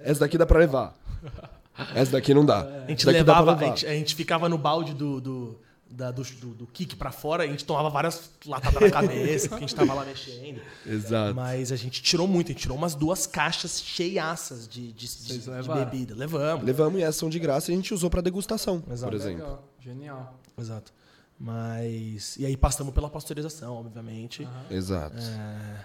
Essa daqui dá pra levar. <laughs> Essa daqui não dá. A gente levava, a gente, a gente ficava no balde do, do, da- do, do, do kick pra fora, a gente tomava várias latadas na cabeça, porque a gente tava lá mexendo. Exato. Mas a gente tirou muito, a gente tirou umas duas caixas cheiaças de, de, de, de bebida. Levamos. Levamos e essas são de graça e a gente usou pra degustação, Exato. por exemplo. Legal, genial. Exato. Mas. E aí passamos pela pasteurização, obviamente. Exato. É,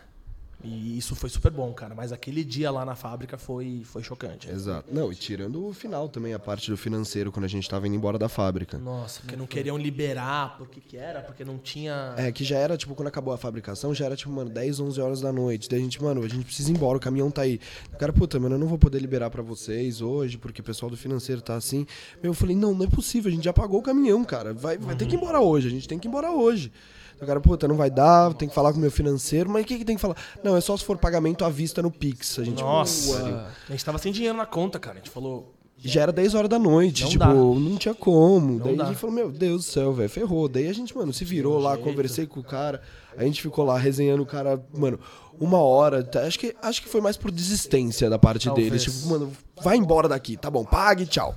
E isso foi super bom, cara. Mas aquele dia lá na fábrica foi, foi chocante. Exato. Não, e tirando o final também, a parte do financeiro, quando a gente tava indo embora da fábrica. Nossa, porque não queriam liberar, por que era? Porque não tinha... É, que já era, tipo, quando acabou a fabricação, já era, tipo, mano, 10, 11 horas da noite. Daí a gente, mano, a gente precisa ir embora, o caminhão tá aí. O cara, puta, mano, eu não vou poder liberar pra vocês hoje, porque o pessoal do financeiro tá assim. Eu falei, não, não é possível, a gente já pagou o caminhão, cara. Vai, vai ter que ir embora hoje, a gente tem que ir embora hoje. O cara, puta, não vai dar, tem que falar com o meu financeiro, mas o que, que tem que falar? Não, é só se for pagamento à vista no Pix. A gente, Nossa, "Ué". a gente tava sem dinheiro na conta, cara. A gente falou... Já era 10 horas da noite, Não tipo, dá. não tinha como. Daí dá. a gente falou, meu Deus do céu, velho, ferrou. Daí a gente, mano, se virou lá, conversei com o cara, a gente ficou lá resenhando o cara, mano, uma hora. tá, Acho que, acho que foi mais por desistência da parte Talvez. deles. Tipo, mano, vai embora daqui, tá bom, pague, tchau.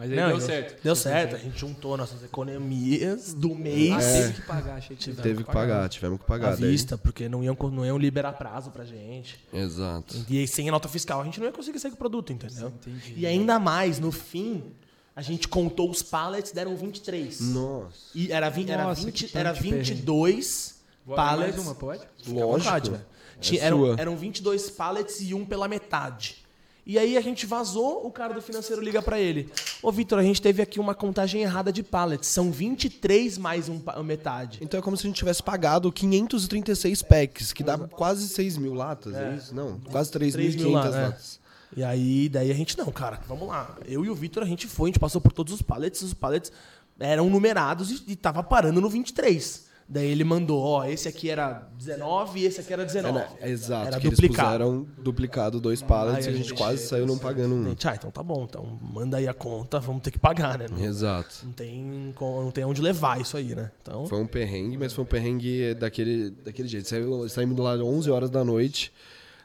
Mas aí Não, deu certo. Deu certo. A gente juntou nossas economias do mês Ah, teve que pagar, achei que Teve que pagar, tivemos que pagar. à daí- vista, porque não iam, não iam liberar prazo pra gente. Exato. E aí, sem a nota fiscal, a gente não ia conseguir sair com o produto, entendeu? E ainda mais, no fim, a gente contou os pallets, deram 23. Nossa. E era, vi- era, Nossa, 20, que era tanto de perrengue. 22 Vou abrir pallets. mais uma, pode? À vontade, velho. Tinha- eram, eram 22 pallets e um pela metade. E aí a gente vazou, o cara do financeiro liga pra ele. Ô, Vitor, a gente teve aqui uma contagem errada de pallets. São 23 mais um metade. Então é como se a gente tivesse pagado 536 packs, que dá quase 6 mil latas, é, isso? Não, quase 3 mil 3.500 lá, né? latas. E aí, daí a gente, não, cara, vamos lá. Eu e o Vitor, a gente foi, a gente passou por todos os pallets, os pallets eram numerados e, e tava parando no 23. Daí ele mandou, ó, esse aqui era 19 e esse aqui era 19. É, né? Exato, Era que duplicado. eles puseram duplicado dois pallets e a gente quase saiu não pagando um. Gente, ah, então tá bom, então manda aí a conta, vamos ter que pagar, né? Não, Exato. não tem, não tem onde levar isso aí, né? Então, Foi um perrengue, mas foi um perrengue daquele, daquele jeito. Saímos do lado 11 horas da noite,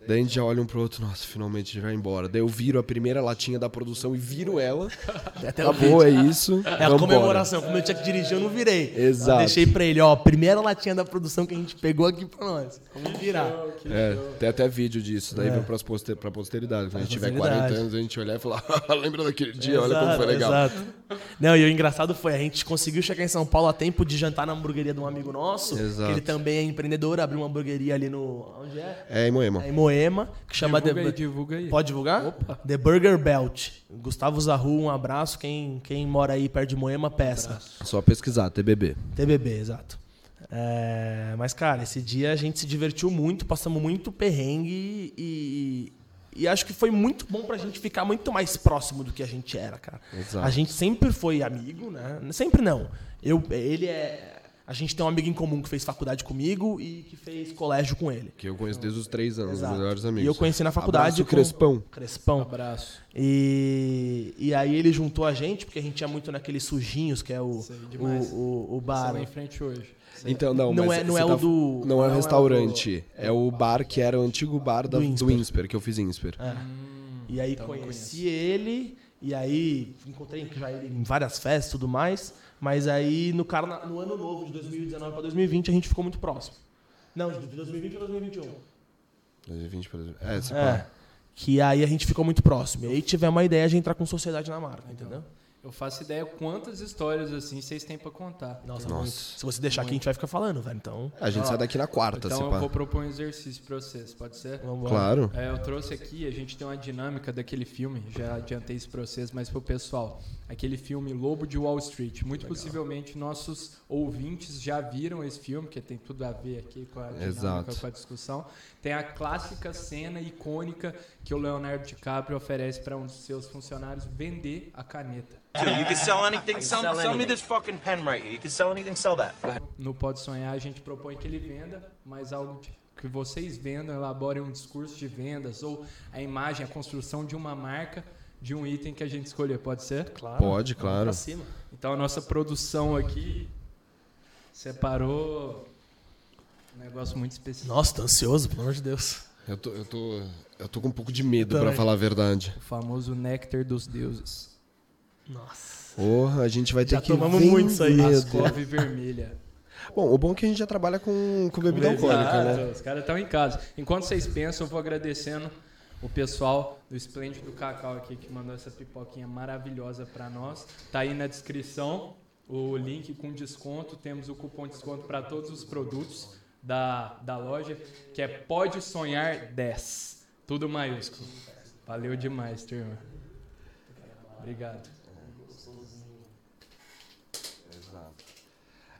daí a gente já olha um pro outro, nossa, finalmente a gente vai embora. Daí eu viro a primeira latinha da produção e viro ela. até Acabou, é vídeo. isso. É a comemoração, como eu tinha que dirigir, eu não virei. Exato. Eu deixei pra ele, ó, primeira latinha da produção que a gente pegou aqui pra nós. Vamos virar. É, tem até vídeo disso, daí É. vai pras poster, pra posteridade. Quando a gente tiver posteridade. 40 anos, a gente olhar e falar, <laughs> lembra daquele dia, olha como foi Exato, legal. Exato. Não, e o engraçado foi, a gente conseguiu chegar em São Paulo a tempo de jantar na hamburgueria de um amigo nosso, Exato. que ele também é empreendedor, abriu uma hamburgueria ali no... Onde é? É, em Moema. É em Moema, que chama... Divulga The- aí, divulga aí. Pode divulgar? Opa. The Burger Belt. Gustavo Zahu, um abraço. Quem, quem mora aí perto de Moema, peça. Só pesquisar, TBB. TBB, exato. É, mas, cara, esse dia a gente se divertiu muito, passamos muito perrengue e, e acho que foi muito bom pra gente ficar muito mais próximo do que a gente era, cara. Exato. A gente sempre foi amigo, né? Sempre não. Eu, ele é. A gente tem um amigo em comum que fez faculdade comigo e que fez colégio com ele. Que eu conheço desde os três anos, Exato. os melhores amigos. E eu conheci na faculdade. Abraço, com- Crespão. Crespão. Abraço. E, e aí ele juntou a gente, porque a gente ia muito naqueles sujinhos, que é o, Sei o, o, o bar. Sala em frente hoje. Então, não, Não mas é- não você é o tá- do- Não é o não é o restaurante. É o bar que era o antigo bar da, Do do, Insper. Insper. que eu fiz Insper. É. E aí então conheci ele, e aí encontrei já ele em várias festas e tudo mais. Mas aí no, carna... no ano novo de 2019 para 2020 a gente ficou muito próximo. Não, de 2020 para 2021. 2020 pra... É, se É. Que aí a gente ficou muito próximo. E aí tivemos uma ideia de entrar com sociedade na marca, entendeu? Eu faço ideia quantas histórias assim vocês têm pra contar. Nossa, Nossa. Se você deixar aqui, a gente vai ficar falando, velho. Então, A gente Ó, sai daqui na quarta, Então eu pá. vou propor um exercício pra vocês, pode ser? vamos lá. Claro. É, eu trouxe aqui, a gente tem uma dinâmica daquele filme, já adiantei isso pra vocês, mas pro pessoal. Aquele filme Lobo de Wall Street. Muito possivelmente nossos ouvintes já viram esse filme, que tem tudo a ver aqui com a dinâmica, Exato. com a discussão. Tem a clássica cena icônica que o Leonardo DiCaprio oferece para um dos seus funcionários vender a caneta. You can sell anything. Sell, sell me this fucking pen right here. You can sell anything. Sell that. No Pode Sonhar, a gente propõe que ele venda, mas algo que vocês vendam, elaborem um discurso de vendas ou a imagem, a construção de uma marca de um item que a gente escolher, pode ser? Claro. Pode, claro. Então a nossa produção aqui separou um negócio muito específico. Nossa, tô ansioso, pelo amor de Deus. Eu tô, eu tô, eu tô com um pouco de medo, pra falar a verdade. O famoso néctar dos deuses. Nossa. Porra, a gente vai ter Já que tomamos muito isso aí. vender. Ascov vermelha. Bom, o bom é que a gente já trabalha com, com bebida alcoólica, né? Os caras estão em casa. Enquanto vocês pensam, eu vou agradecendo o pessoal do Esplêndido Cacau aqui que mandou essa pipoquinha maravilhosa para nós. Tá aí na descrição o link com desconto. Temos o cupom de desconto para todos os produtos da, da loja, que é Pode Sonhar 10. Tudo maiúsculo. Valeu demais, turma. Obrigado.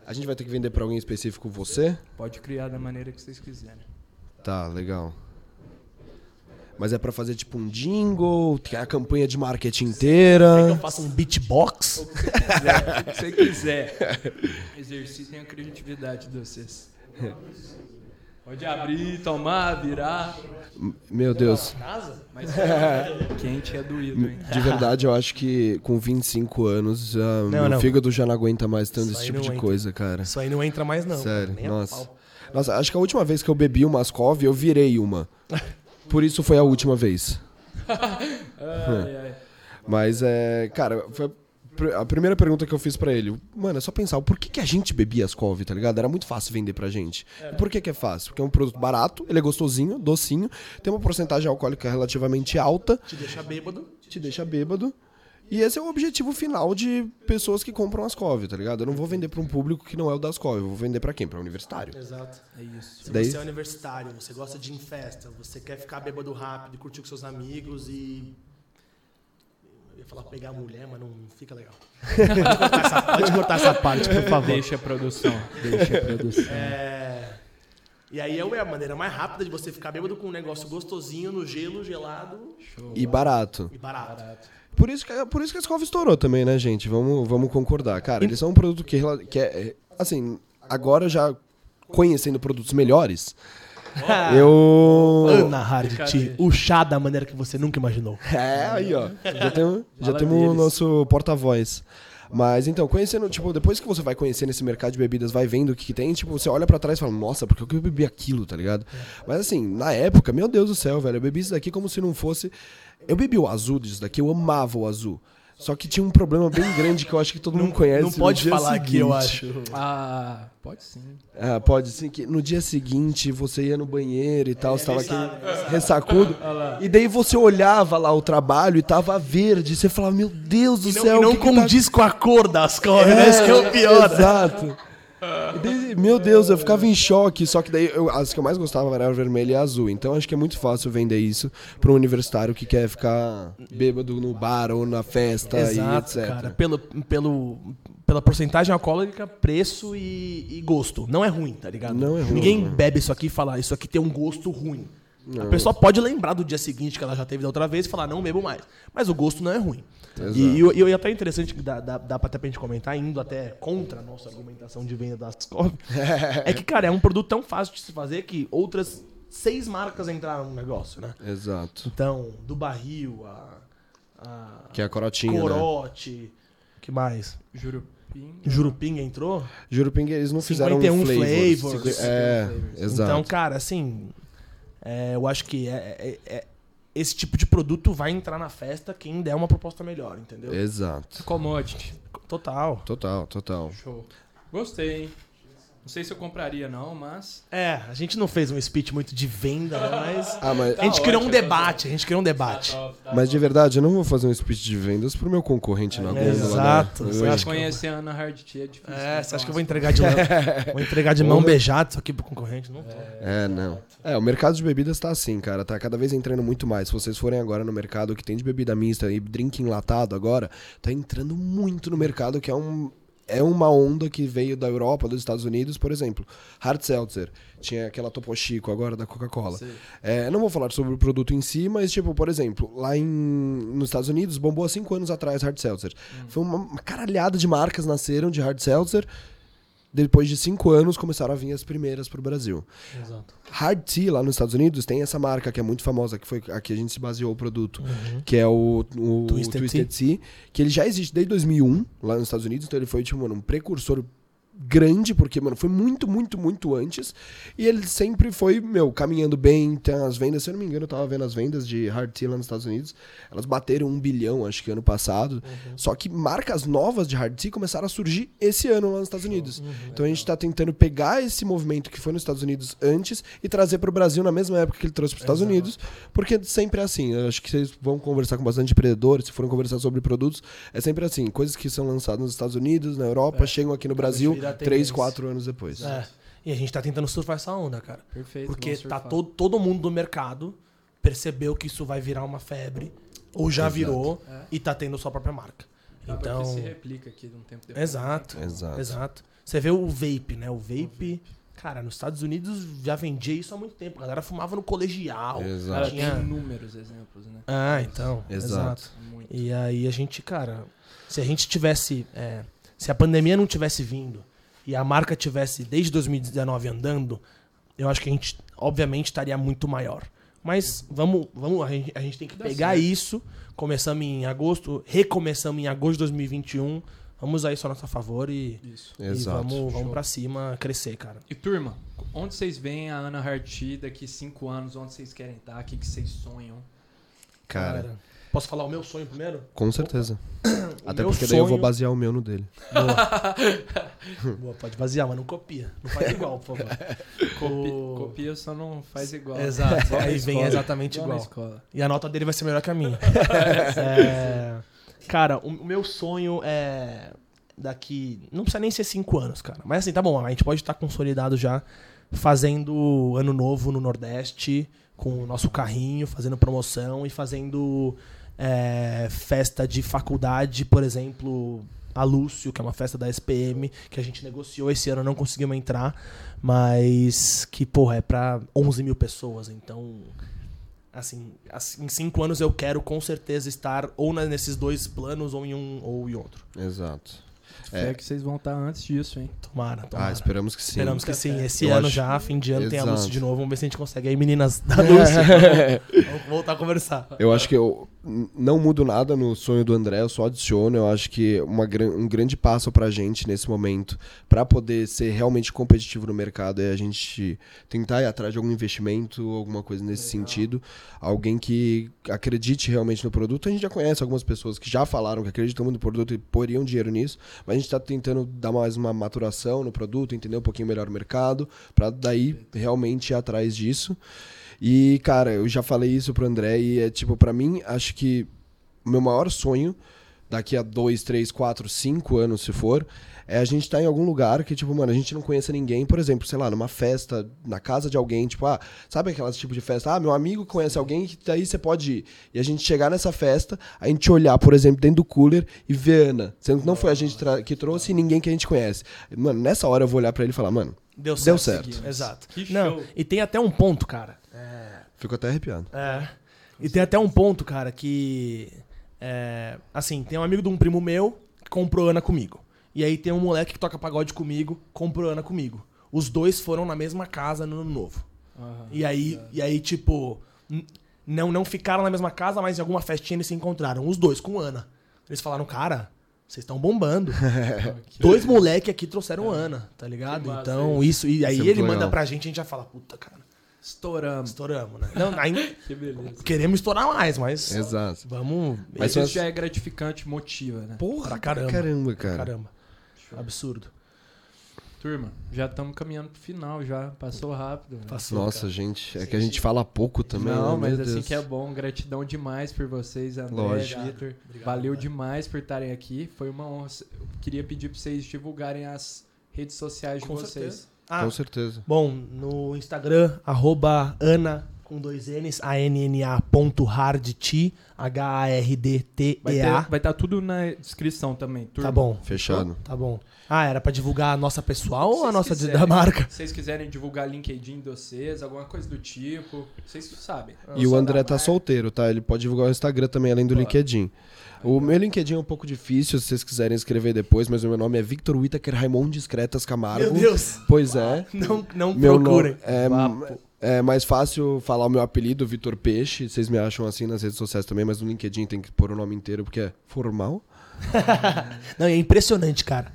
A gente vai ter que vender pra alguém específico você? Pode criar da maneira que vocês quiserem. Tá, legal. Mas é pra fazer tipo um jingle, tem a campanha de marketing inteira. Eu faço um beatbox. <laughs> O que você quiser. o que você quiser. <laughs> Exercitem a criatividade de vocês. <laughs> Pode abrir, tomar, virar. Meu Deus. Casa? Mas <laughs> quente é doído, hein? De verdade, eu acho que com 25 anos, ah, Não, meu não. fígado já não aguenta mais tanto Isso esse tipo de entra. coisa, cara. Isso aí não entra mais, não. Sério, Nem a nossa. Nossa, acho que a última vez que eu bebi uma Ascov, eu virei uma. <laughs> Por isso foi a última vez. <laughs> Ai, ai. Mas é. Cara, foi a pr- a primeira pergunta que eu fiz pra ele. Mano, é só pensar, por que, que a gente bebia Ascov, tá ligado? Era muito fácil vender pra gente. E por que, que é fácil? Porque é um produto barato, ele é gostosinho, docinho, tem uma porcentagem alcoólica relativamente alta, Te deixa bêbado. te deixa bêbado. E esse é o objetivo final de pessoas que compram Ascov, tá ligado? Eu não vou vender pra um público que não é o da Ascov, eu vou vender pra quem? Pra universitário. Exato. É isso. Se Daí- você é universitário, você gosta de ir em festa, você quer ficar bêbado rápido, curtir com seus amigos e. Ia falar pegar a mulher, mas não fica legal. Pode cortar essa, pode cortar essa parte, por favor. Deixa a produção. Deixa a produção. É, E aí é a maneira mais rápida de você ficar bêbado com um negócio gostosinho no gelo, gelado E barato. e barato. Por isso que, por isso que a Skov estourou também, né, gente? Vamos, vamos concordar. Cara, eles são um produto que, que é, é, assim, agora já conhecendo produtos melhores, eu... Ana Hardy, Brincadeira. o chá da maneira que você nunca imaginou. É, aí, ó. Já temos, já temos o nosso porta-voz. Mas então, conhecendo, tipo, depois que você vai conhecendo esse mercado de bebidas, vai vendo o que, que tem, tipo, você olha pra trás e fala, nossa, por que eu bebi aquilo, tá ligado? Mas assim, na época, meu Deus do céu, velho, eu bebi isso daqui como se não fosse. Eu bebi o azul disso daqui, eu amava o azul. Só que tinha um problema bem grande que eu acho que todo mundo conhece. Não no pode dia falar aqui, eu seguinte. acho. Ah, pode sim. Ah, pode sim, que no dia seguinte você ia no banheiro e tal, você tava ele sabe, aquele ressacudo. E daí você olhava lá o trabalho e tava verde, e você falava, meu Deus do E não, céu, e não que que tá condiz com a cor das cores, né? Isso que é o pior. Exato. Meu Deus, eu ficava em choque. Só que daí eu- as que eu mais gostava era a vermelha e azul. Então acho que é muito fácil vender isso para um universitário que quer ficar bêbado no bar ou na festa Exato, e etc. cara. Pelo, pelo, pela porcentagem alcoólica, preço e, e gosto. Não é ruim, tá ligado? Não é ruim, Ninguém né? bebe isso aqui e fala, isso aqui tem um gosto ruim. A pessoa pode lembrar do dia seguinte que ela já teve da outra vez e falar, não bebo mais. Mas o gosto não é ruim. Exato. E, e, e até interessante, que dá, dá, dá pra até pra gente comentar, indo até contra a nossa argumentação de venda das <laughs> Ascov, é que, cara, é um produto tão fácil de se fazer que outras seis marcas entraram no negócio, né? Exato. Então, do barril, a, a Que é a corotinha, né? corote, que mais? Jurupim. Jurupinga entrou? Juruping, eles não fizeram 51 um flavor. flavors. É, exato. Então, cara, assim, é, eu acho que é, é- é- esse tipo de produto vai entrar na festa quem der uma proposta melhor, entendeu? Exato. Commodity. Total. Total, total. Show. Gostei, hein? Não sei se eu compraria não, mas... É, a gente não fez um speech muito de venda, né, mas Ah, mas, a gente Tá criou um ótimo, debate, a gente criou um debate. mas de verdade, eu não vou fazer um speech de vendas pro meu concorrente na gôndola. Exato. Né? Você Eu- acha a Ana Hard Tea é difícil. É, né, você acha que eu vou entregar de mão, <laughs> vou entregar de mão beijada isso aqui pro concorrente? Não tô. É, não. É, o mercado de bebidas tá assim, cara. Tá cada vez entrando muito mais. Se vocês forem agora no mercado que tem de bebida mista e drink enlatado agora, tá entrando muito no mercado que é um. É uma onda que veio da Europa, dos Estados Unidos, por exemplo. Hard Seltzer. Tinha aquela Topo Chico agora da Coca-Cola. É, não vou falar sobre o produto em si, mas, tipo, por exemplo, lá em, nos Estados Unidos, bombou há cinco anos atrás Hard Seltzer. Foi uma, uma caralhada de marcas nasceram de Hard Seltzer. Depois de cinco anos, começaram a vir as primeiras pro Brasil. Exato. Hard Tea lá nos Estados Unidos tem essa marca que é muito famosa, que foi a que a gente se baseou o produto, que é o, o Twisted Twisted, tea. que ele já existe desde 2001 lá nos Estados Unidos, então ele foi tipo, um precursor grande, porque, mano, foi muito, muito, muito antes. E ele sempre foi, meu, caminhando bem. Tem as vendas, se eu não me engano, eu tava vendo as vendas de Hard Tea lá nos Estados Unidos. Elas bateram um bilhão, acho que ano passado. Só que marcas novas de Hard Tea começaram a surgir esse ano lá nos Estados Unidos. Então a gente tá tentando pegar esse movimento que foi nos Estados Unidos antes e trazer pro Brasil na mesma época que ele trouxe pros Estados Unidos. Porque sempre é assim. Eu acho que vocês vão conversar com bastante empreendedores, se forem conversar sobre produtos, é sempre assim. Coisas que são lançadas nos Estados Unidos, na Europa, chegam aqui no Brasil virar três, tendência. quatro anos depois. É. E a gente tá tentando surfar essa onda, cara. Perfeito. Porque tá todo, todo mundo do mercado percebeu que isso vai virar uma febre, ou já Exato. virou, É. e tá tendo sua própria marca. Acaba Então. que se replica aqui de um tempo depois. Exato. Exato. Exato. Você vê o vape, né? O vape, cara, nos Estados Unidos já vendia isso há muito tempo. A galera fumava no colegial. Exato. Tinha- tem inúmeros exemplos, né? Ah, então. Exato. Exato. Muito. E aí a gente, cara, se a gente tivesse. é, se a pandemia não tivesse vindo e a marca tivesse desde 2019 andando, eu acho que a gente, obviamente, estaria muito maior. Mas vamos, vamos a, gente, a gente tem que pegar isso. Começamos em agosto, recomeçamos em agosto de 2021. Vamos usar isso a nosso favor e, Isso. e Exato. vamos, vamos pra cima crescer, cara. E turma, onde vocês veem a Ana Harty daqui cinco anos? Onde vocês querem estar? O que, que vocês sonham? Cara, posso falar o meu sonho primeiro? com certeza. O Até meu porque daí eu vou sonho- basear o meu no dele. Boa. <laughs> Boa, pode basear, mas não copia. Não faz igual, por favor. Copi- O- Copia, só não faz igual. Exato. Na Aí vem exatamente Igual. E a nota dele vai ser melhor que a minha. <laughs> É, Cara, o o meu sonho é daqui. Não precisa nem ser cinco anos, cara. Mas assim, tá bom, a gente pode estar consolidado já fazendo ano novo no Nordeste, com o nosso carrinho, fazendo promoção e fazendo é, festa de faculdade, por exemplo. A Lúcio, que é uma festa da SPM, que a gente negociou esse ano, não conseguimos entrar, mas que, porra, é pra 11 mil pessoas, então assim, assim, em cinco anos eu quero com certeza estar ou na- nesses dois planos ou em um ou em outro. Exato. É. É. que vocês vão estar antes disso, hein? Tomara, tomara. Ah, esperamos que sim. Esperamos que sim. Esse Eu ano acho- já, fim de ano, tem a Lúcia Exato. de novo. Vamos ver se a gente consegue. Aí, meninas da <laughs> Lúcia, vamos voltar a conversar. Eu acho que eu não mudo nada no sonho do André, eu só adiciono. Eu acho que uma, um grande passo pra gente nesse momento, pra poder ser realmente competitivo no mercado, é a gente tentar ir atrás de algum investimento, alguma coisa nesse sentido. Alguém que acredite realmente no produto. A gente já conhece algumas pessoas que já falaram que acreditam muito no produto e poriam dinheiro nisso, mas a gente tá tentando dar mais uma maturação no produto, entender um pouquinho melhor o mercado, pra daí realmente ir atrás disso. E, cara, eu já falei isso pro André e é tipo, pra mim, acho que o meu maior sonho, daqui a dois, três, quatro, cinco anos, se for, é a gente estar em algum lugar que, tipo, mano, a gente não conheça ninguém, por exemplo, sei lá, numa festa, na casa de alguém, tipo, ah, sabe aquelas tipo de festa? Ah, meu amigo conhece alguém que daí você pode ir. E a gente chegar nessa festa, a gente olhar, por exemplo, dentro do cooler e ver Ana, sendo que não foi a gente que trouxe e ninguém que a gente conhece. Mano, nessa hora eu vou olhar pra ele e falar, mano, Deu certo. Deu certo. Exato. Que Não, show. e tem até um ponto, cara. Fico até arrepiado. É. E tem até um ponto, cara, que. é, assim, tem um amigo de um primo meu que comprou Ana comigo. E aí tem um moleque que toca pagode comigo, comprou Ana comigo. Os dois foram na mesma casa no ano novo. E aí, e aí tipo, não, não ficaram na mesma casa, mas em alguma festinha eles se encontraram. Os dois com Ana. Eles falaram, cara, vocês estão bombando. <laughs> dois moleque aqui trouxeram Ana, tá ligado? Massa Então, isso. E aí Isso é ele muito manda legal. pra gente, a gente já fala, puta, cara, Estouramos. estouramos, né? Não, ainda <laughs> Que beleza. queremos estourar mais, mas. Exato. Vamos. Mas isso as- já é gratificante, motiva, né? Porra, Pra caramba. caramba, cara. Caramba. Absurdo. Turma, já estamos caminhando pro final já. Passou rápido. né? Passou. Nossa, cara. gente, é que a gente fala pouco também. Não, né? mas Meu assim Deus. que é bom. Gratidão demais por vocês, André, Lógico. Vitor. Obrigado, Valeu mano. demais por estarem aqui. Foi uma honra. Eu queria pedir para vocês divulgarem as redes sociais de Com vocês. certeza. Ah, Com certeza. Bom, no Instagram, arroba Ana com dois N's, A-N-N-A ponto hardt, Vai H-A-R-D-T-E-A. estar tá tudo na descrição também. Turma. Tá bom. Fechado. Tá bom. Ah, era pra divulgar a nossa pessoal ou a nossa quiserem. da marca? Se vocês quiserem divulgar LinkedIn de vocês, alguma coisa do tipo, vocês sabem. E o André tá marca. solteiro, tá? Ele pode divulgar o Instagram também, além do. LinkedIn. O meu LinkedIn é um pouco difícil, se vocês quiserem escrever depois, mas o meu nome é Victor Whittaker Raimondes Cretas Camargo. Meu Deus. Pois é. Não, não Meu procurem. nome é. É mais fácil falar o meu apelido, Vitor Peixe. Vocês me acham assim nas redes sociais também, mas no LinkedIn tem que pôr o nome inteiro porque é formal. <laughs> Não, é impressionante, cara.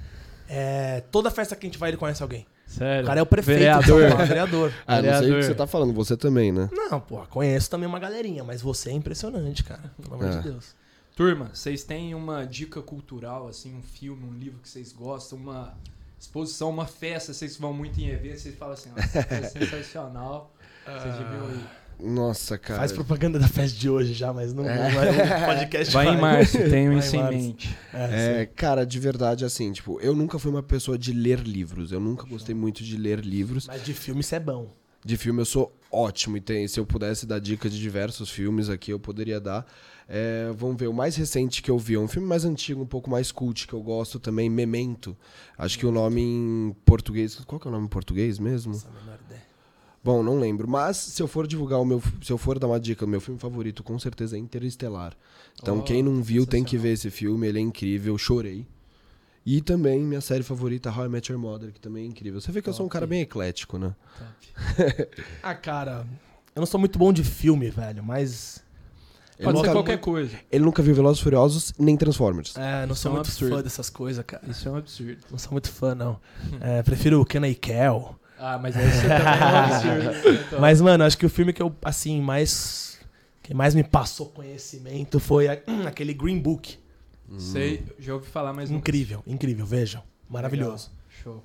É, toda festa que a gente vai, ele conhece alguém. Sério. O cara é o prefeito. Vereador. Paulo, vereador. Ah, não sei o Vereador. que você tá falando, você também, né? Não, pô, conheço também uma galerinha, mas você é impressionante, cara. Pelo amor É. de Deus. Turma, vocês têm uma dica cultural, assim, um filme, um livro que vocês gostam, uma exposição, uma festa, vocês vão muito em eventos, vocês falam assim, nossa, é <laughs> sensacional. Vocês deviam ir. Nossa, cara. Faz propaganda da festa de hoje já, mas não, não é um podcast. Vai em março, <laughs> tenho Vai isso em em março. mente. É, É, cara, de verdade, assim, tipo, eu nunca fui uma pessoa de ler livros. Eu nunca gostei muito de ler livros. Mas de filme isso é bom. De filme eu sou ótimo e tem, se eu pudesse dar dicas de diversos filmes aqui, eu poderia dar. É, vamos ver, o mais recente que eu vi é um filme mais antigo, um pouco mais cult, que eu gosto também, Memento. Acho que o nome em português. Qual que é o nome em português mesmo? Essa é a menor ideia. Bom, não lembro. Mas se eu for divulgar o meu. Se eu for dar uma dica, o meu filme favorito com certeza é Interestelar. Então, Oh, quem não viu tem que ver esse filme, ele é incrível, chorei. E também minha série favorita, How I Met Your Mother, que também é incrível. Você vê que eu sou um cara bem eclético, né? <laughs> Ah, cara, eu não sou muito bom de filme, velho, mas. Ele Pode ser nunca, qualquer coisa. ele nunca viu Velozes e Furiosos nem Transformers. É, não Isso sou é um muito absurdo. fã dessas coisas, cara. Isso é um absurdo. Não sou muito fã, não. <laughs> É, prefiro o Kenna e Kel. Ah, mas aí você também é um. <laughs> Então, Mas, mano, acho que o filme que eu, assim, mais. Que mais me passou conhecimento foi a- <clears throat> aquele Green Book. Sei, já ouvi falar, mas não Incrível, incrível, vejam. Maravilhoso. Legal. Show.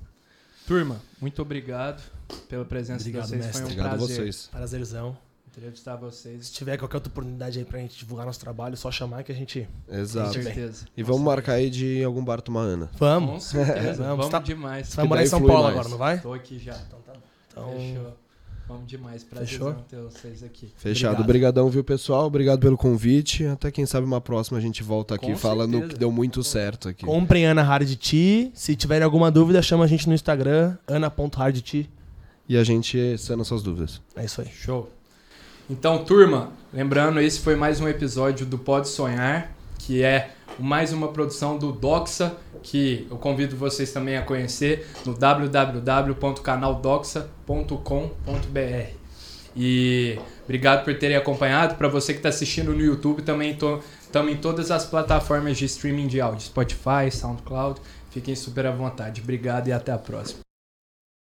Turma, muito obrigado pela presença Obrigado, de vocês. mestre. Foi um Obrigado a prazer vocês. Prazerzão. Entrevistar vocês. Se tiver qualquer outra oportunidade aí pra gente divulgar nosso trabalho, é só chamar que a gente. Exato. Com certeza. E vamos marcar aí de algum bar tomar Ana. Com Vamos. certeza. <laughs> Vamos. Vamos Tá- demais. Você vai morar em São Paulo mais. agora, não vai? Tô aqui já. Então tá bom. Então, Fechou. Vamos demais. Fechou? Prazer ter vocês aqui. Fechado. Obrigado. Obrigadão, viu, pessoal? Obrigado pelo convite. Até quem sabe uma próxima a gente volta aqui Com falando certeza. que deu muito certo aqui. comprem Ana Hard Tea. Se tiverem alguma dúvida, chama a gente no Instagram, ana.hardtea. E a gente sana suas dúvidas. É isso aí. Show. Então, turma, lembrando, esse foi mais um episódio do Pode Sonhar, que é mais uma produção do Doxa, que eu convido vocês também a conhecer no www.canaldoxa.com.br. E obrigado por terem acompanhado. Para você que está assistindo no YouTube, também estamos em todas as plataformas de streaming de áudio, Spotify, SoundCloud. Fiquem super à vontade. Obrigado e até a próxima.